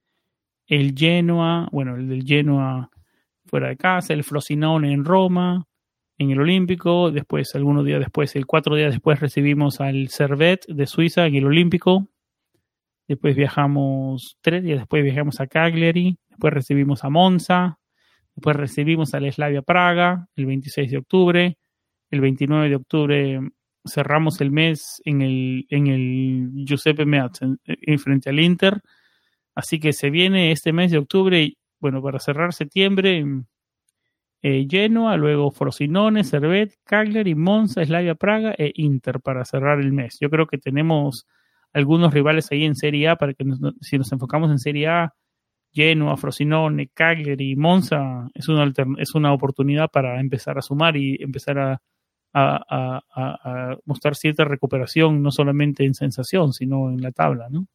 Speaker 1: el Genoa, bueno, el del Genoa fuera de casa, el Frosinone en Roma, en el Olímpico, después, algunos días después, el cuatro días después recibimos al Servet de Suiza en el Olímpico, después viajamos, tres días después viajamos a Cagliari, después recibimos a Monza, después recibimos al Slavia Praga el 26 de octubre, el 29 de octubre cerramos el mes en el, en el Giuseppe Meazza, en frente al Inter, Así que se viene este mes de octubre, bueno, para cerrar septiembre, eh, Genoa, luego Frosinone, Servet, Cagliari, Monza, Slavia Praga e Inter para cerrar el mes. Yo creo que tenemos algunos rivales ahí en Serie A para que si nos enfocamos en Serie A, Genoa, Frosinone, Cagliari y Monza es una, es una oportunidad para empezar a sumar y empezar a, a, mostrar cierta recuperación, no solamente en sensación, sino en la tabla, ¿no?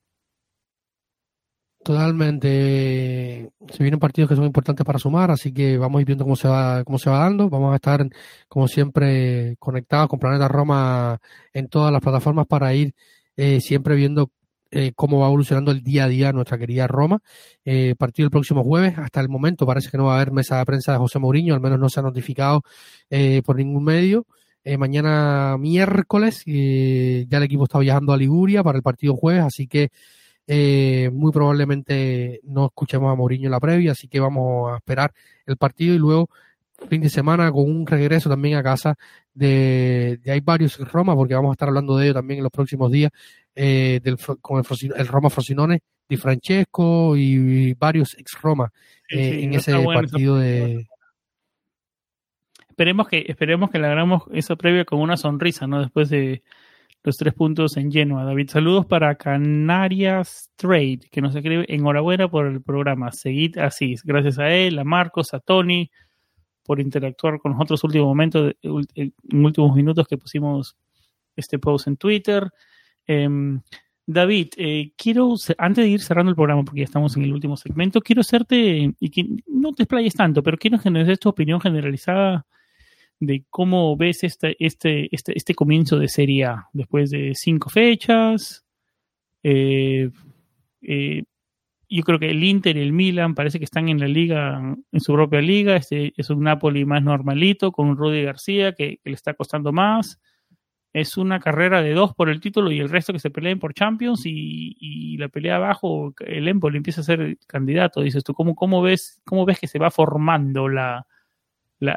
Speaker 2: Totalmente. Se vienen partidos que son importantes para sumar, así que vamos a ir viendo cómo se va, cómo se va dando. Vamos a estar, como siempre, conectados con Planeta Roma en todas las plataformas para ir eh, siempre viendo eh, cómo va evolucionando el día a día nuestra querida Roma. Eh, partido el próximo jueves. Hasta el momento parece que no va a haber mesa de prensa de José Mourinho, al menos no se ha notificado eh, por ningún medio. mañana miércoles ya el equipo está viajando a Liguria para el partido jueves, así que eh, muy probablemente no escuchemos a Mourinho en la previa, así que vamos a esperar el partido y luego fin de semana con un regreso también a casa de, hay varios en Roma, porque vamos a estar hablando de ello también en los próximos días, eh, del, con el, Roma Frosinone, Di Francesco y, varios ex Roma eh, en ese partido de...
Speaker 1: Esperemos que, esperemos que le hagamos esa previa con una sonrisa, ¿no? Después de, los tres puntos en Genoa. David, saludos para Canarias Trade, que nos escribe enhorabuena por el programa. Seguid así. Gracias a él, a Marcos, a Tony, por interactuar con nosotros últimos momentos, en últimos minutos que pusimos este post en Twitter. Em, David, eh, quiero, antes de ir cerrando el programa, porque ya estamos en el último segmento, quiero hacerte, y que no te explayes tanto, pero quiero que nos des tu opinión generalizada de cómo ves este, este, este, este comienzo de Serie A después de cinco fechas. Eh, eh, yo creo que el Inter y el Milan parece que están en la liga, en su propia liga. Este es un Napoli más normalito con Rudy García que, le está costando más. Es una carrera de dos por el título y el resto que se peleen por Champions y, la pelea abajo, el Empoli empieza a ser candidato. Dices tú, ¿cómo, cómo, ves, ¿cómo ves que se va formando la,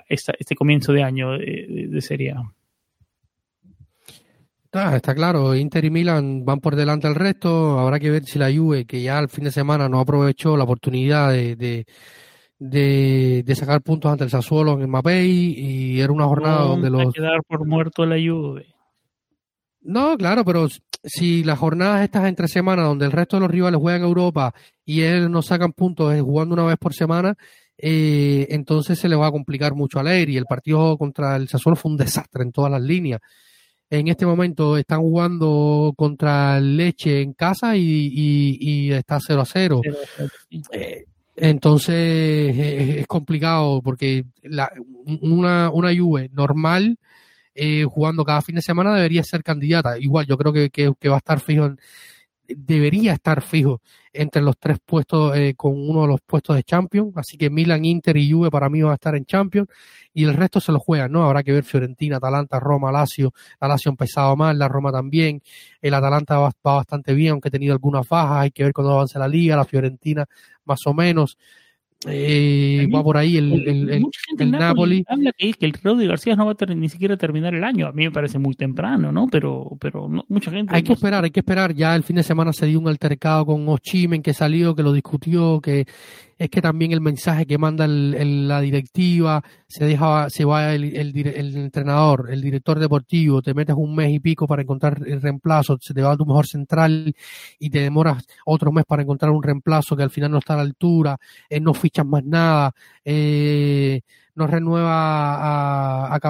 Speaker 1: este comienzo de año de, Serie A.
Speaker 2: está claro, Inter y Milan van por delante al resto. Habrá que ver si la Juve, que ya al fin de semana no aprovechó la oportunidad de, de, sacar puntos ante el Sassuolo en el Mapei y era una jornada donde los...
Speaker 1: quedar por muerto la Juve.
Speaker 2: No, claro, pero si las jornadas estas entre semanas donde el resto de los rivales juegan en Europa y él no sacan puntos jugando una vez por semana, eh, entonces se le va a complicar mucho a y El partido contra el Sassuolo fue un desastre en todas las líneas. En este momento están jugando contra Leche en casa y, está 0 a 0. Eh, entonces es, complicado porque una, una Juve normal eh, jugando cada fin de semana debería ser candidata. Igual yo creo que, que va a estar fijo en, debería estar fijo entre los tres puestos eh, con uno de los puestos de Champions, así que Milan, Inter y Juve para mí van a estar en Champions. Y el resto se lo juegan, ¿no? Habrá que ver Fiorentina, Atalanta, Roma, Lazio, la Lazio ha empezado mal, la Roma también, el Atalanta va, bastante bien, aunque ha tenido algunas bajas, hay que ver cuando avance la liga, la Fiorentina más o menos. Eh, va por ahí el, el, el, el Napoli.
Speaker 1: Habla que, que el Rodri García no va a ni siquiera terminar el año. A mí me parece muy temprano, ¿no? Pero, pero mucha gente.
Speaker 2: Hay que esperar, hay que esperar. Ya el fin de semana se dio un altercado con Ochimen que salió, que lo discutió, que es que también el mensaje que manda la directiva, se deja, se va el, el, entrenador, el director deportivo, te metes un mes y pico para encontrar el reemplazo, se te va a tu mejor central y te demoras otro mes para encontrar un reemplazo que al final no está a la altura, eh, no fichas más nada, eh, no renueva a, a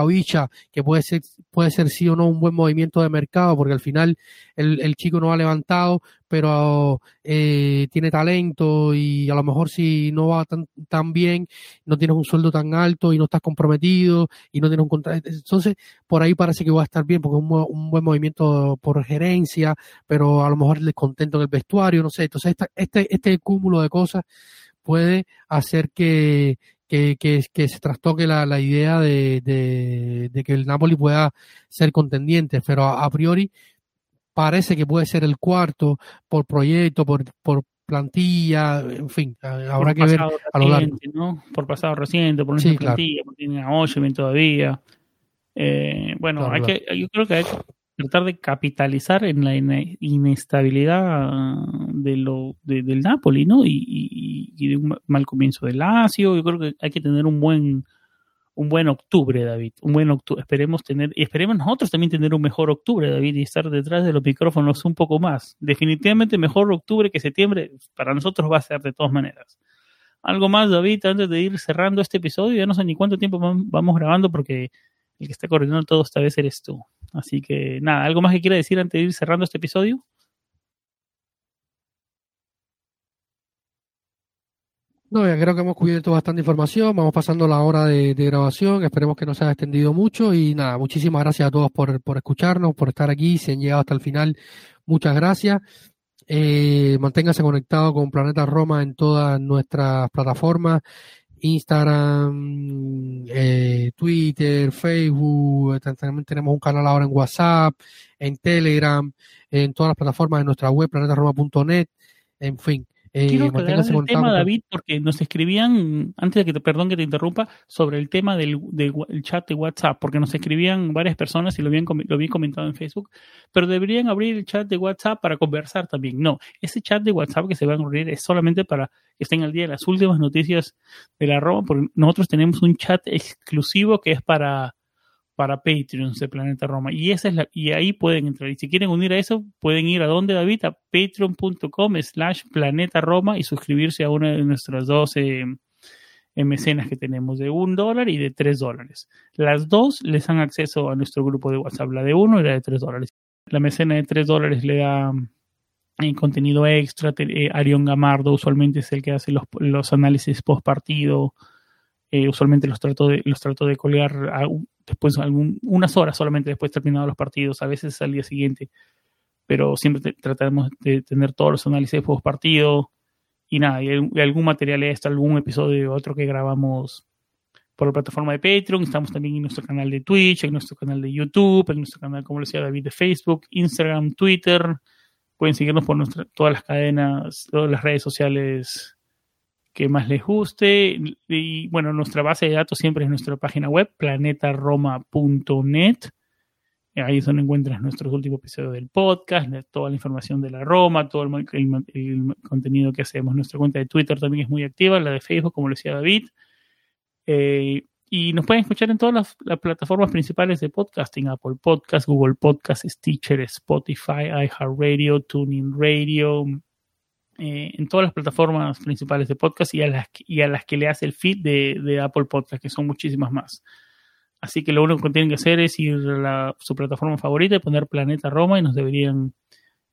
Speaker 2: que puede ser, puede ser sí o no un buen movimiento de mercado, porque al final el, el chico no ha levantado, pero eh, tiene talento y a lo mejor si no va tan, tan bien, no tienes un sueldo tan alto y no estás comprometido y no tienes un contrato. Entonces, por ahí parece que va a estar bien, porque es un, buen movimiento por gerencia, pero a lo mejor descontento en el vestuario, no sé. Entonces, este, este cúmulo de cosas puede hacer que, que, que, que se trastoque la, la idea de, de, de, que el Napoli pueda ser contendiente, pero a, priori parece que puede ser el cuarto por proyecto, por, por plantilla, en fin, habrá que ver a lo largo.
Speaker 1: ¿no? Por pasado reciente, por nuestra plantilla, porque tiene a Oshman todavía. Eh, bueno, claro, hay claro. que, yo creo que hay que tratar de capitalizar en la inestabilidad de lo, de, del Napoli, ¿no? Y, y, de un mal comienzo del Lazio. Yo creo que hay que tener un buen un buen octubre, David. Un buen octubre. Esperemos tener, y esperemos nosotros también tener un mejor octubre, David, y estar detrás de los micrófonos un poco más. Definitivamente mejor octubre que septiembre para nosotros va a ser de todas maneras. Algo más, David, antes de ir cerrando este episodio. Ya no sé ni cuánto tiempo vamos grabando porque el que está coordinando todo esta vez eres tú. Así que nada, ¿algo más que quiera decir antes de ir cerrando este episodio?
Speaker 2: No, ya creo que hemos cubierto bastante información, vamos pasando la hora de, grabación, esperemos que no se haya extendido mucho. Y nada, muchísimas gracias a todos por, por escucharnos, por estar aquí, si han llegado hasta el final, muchas gracias. Eh, manténgase conectado con Planeta Roma en todas nuestras plataformas, Instagram, eh, Twitter, Facebook, también tenemos un canal ahora en WhatsApp, en Telegram, en todas las plataformas de nuestra web, planetaroma.net, en fin.
Speaker 1: Eh, Quiero aclarar el tema, David, porque nos escribían, antes de que te, perdón que te interrumpa, sobre el tema del, del chat de WhatsApp, porque nos escribían varias personas y lo habían, lo habían comentado en Facebook, pero deberían abrir el chat de WhatsApp para conversar también. No, ese chat de WhatsApp que se va a abrir es solamente para que estén al día de las últimas noticias de la Roma, porque nosotros tenemos un chat exclusivo que es para para Patreons de Planeta Roma. Y esa es y ahí pueden entrar. Y si quieren unir a eso, pueden ir a donde David, a patreon.com slash planeta Roma y suscribirse a una de nuestras dos eh, mecenas que tenemos de un dólar y de tres dólares. Las dos les dan acceso a nuestro grupo de WhatsApp, la de uno y la de tres dólares. La mecena de tres dólares le da en contenido extra. Eh, Arión Gamardo usualmente es el que hace los, los análisis post partido. Eh, usualmente los trato de, los trato de colgar a, después algún, unas horas solamente después terminados los partidos, a veces al día siguiente, pero siempre tratamos de tener todos los análisis post partido y nada, y, algún material extra, algún episodio otro que grabamos por la plataforma de Patreon, estamos también en nuestro canal de Twitch, en nuestro canal de YouTube, en nuestro canal, como decía David, de Facebook, Instagram, Twitter, pueden seguirnos por nuestra, todas las cadenas, todas las redes sociales que más les guste. Y bueno, nuestra base de datos siempre es nuestra página web, planetaroma.net. Ahí es donde encuentras nuestros últimos episodios del podcast, toda la información de la Roma, todo el, contenido que hacemos. Nuestra cuenta de Twitter también es muy activa, la de Facebook, como lo decía David. Eh, y nos pueden escuchar en todas las, las, plataformas principales de podcasting, Apple Podcast, Google Podcast, Stitcher, Spotify, iHeartRadio, TuneIn Radio, eh, en todas las plataformas principales de podcast y a las, y a las que le hace el feed de, de, Apple Podcast, que son muchísimas más. Así que lo único que tienen que hacer es ir a la, su plataforma favorita y poner Planeta Roma y nos deberían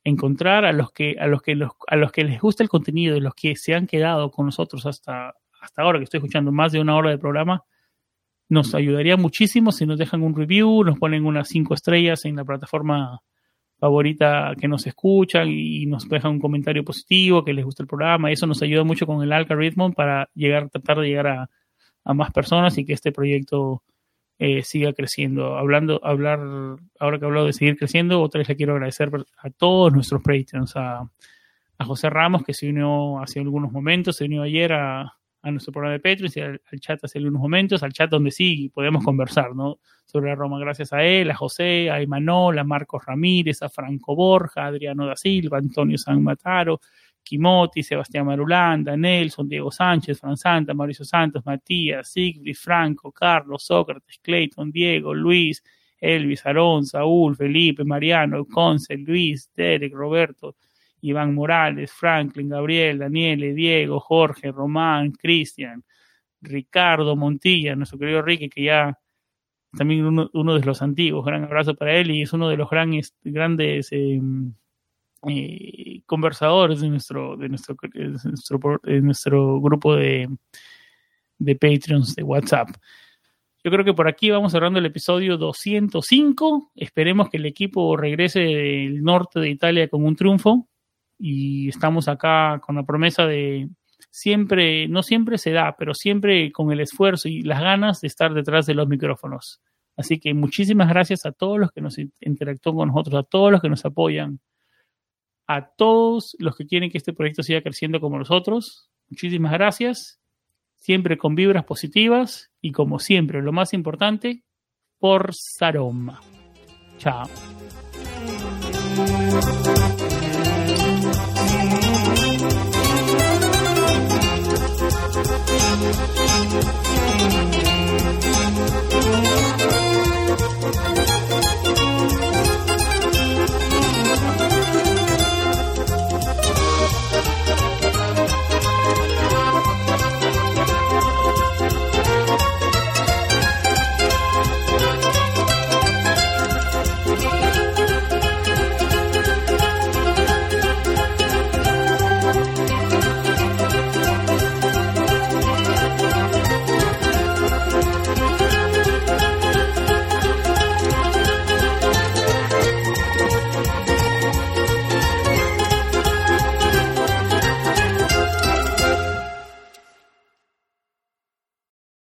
Speaker 1: encontrar a los que a los que a los que les gusta el contenido y los que se han quedado con nosotros hasta hasta ahora que estoy escuchando más de una hora de programa nos ayudaría muchísimo si nos dejan un review nos ponen unas cinco estrellas en la plataforma favorita que nos escuchan y nos dejan un comentario positivo, que les gusta el programa. Eso nos ayuda mucho con el algoritmo para llegar, tratar de llegar a, a más personas y que este proyecto eh, siga creciendo. Hablando, hablar, ahora que he hablado de seguir creciendo, otra vez le quiero agradecer a todos nuestros patrons, a, a José Ramos, que se unió hace algunos momentos, se unió ayer a, a nuestro programa de Patreon y al, chat hace unos momentos, al chat donde sí podemos conversar, ¿no? Sobre la Roma, gracias a él, a José, a Imanol, a Marcos Ramírez, a Franco Borja, a Adriano da Silva, Antonio San Mataro, Kimoti, Sebastián Marulanda, Nelson, Diego Sánchez, Fran Santa, Mauricio Santos, Matías, Sigrid, Franco, Carlos, Sócrates, Clayton, Diego, Luis, Elvis, Aarón, Saúl, Felipe, Mariano, Conce, Luis, Derek, Roberto, Iván Morales, Franklin, Gabriel, Daniele, Diego, Jorge, Román, Cristian, Ricardo Montilla, nuestro querido Ricky, que ya también uno, uno, de los antiguos, gran abrazo para él y es uno de los grandes, grandes eh, eh, conversadores de nuestro, de nuestro, de nuestro, grupo de, de Patreons de WhatsApp. Yo creo que por aquí vamos cerrando el episodio 205. Esperemos que el equipo regrese del norte de Italia con un triunfo y estamos acá con la promesa de siempre, no siempre se da, pero siempre con el esfuerzo y las ganas de estar detrás de los micrófonos. Así que muchísimas gracias a todos los que nos interactúan con nosotros, a todos los que nos apoyan, a todos los que quieren que este proyecto siga creciendo como nosotros. Muchísimas gracias. Siempre con vibras positivas y como siempre, lo más importante, por Saroma. Chao.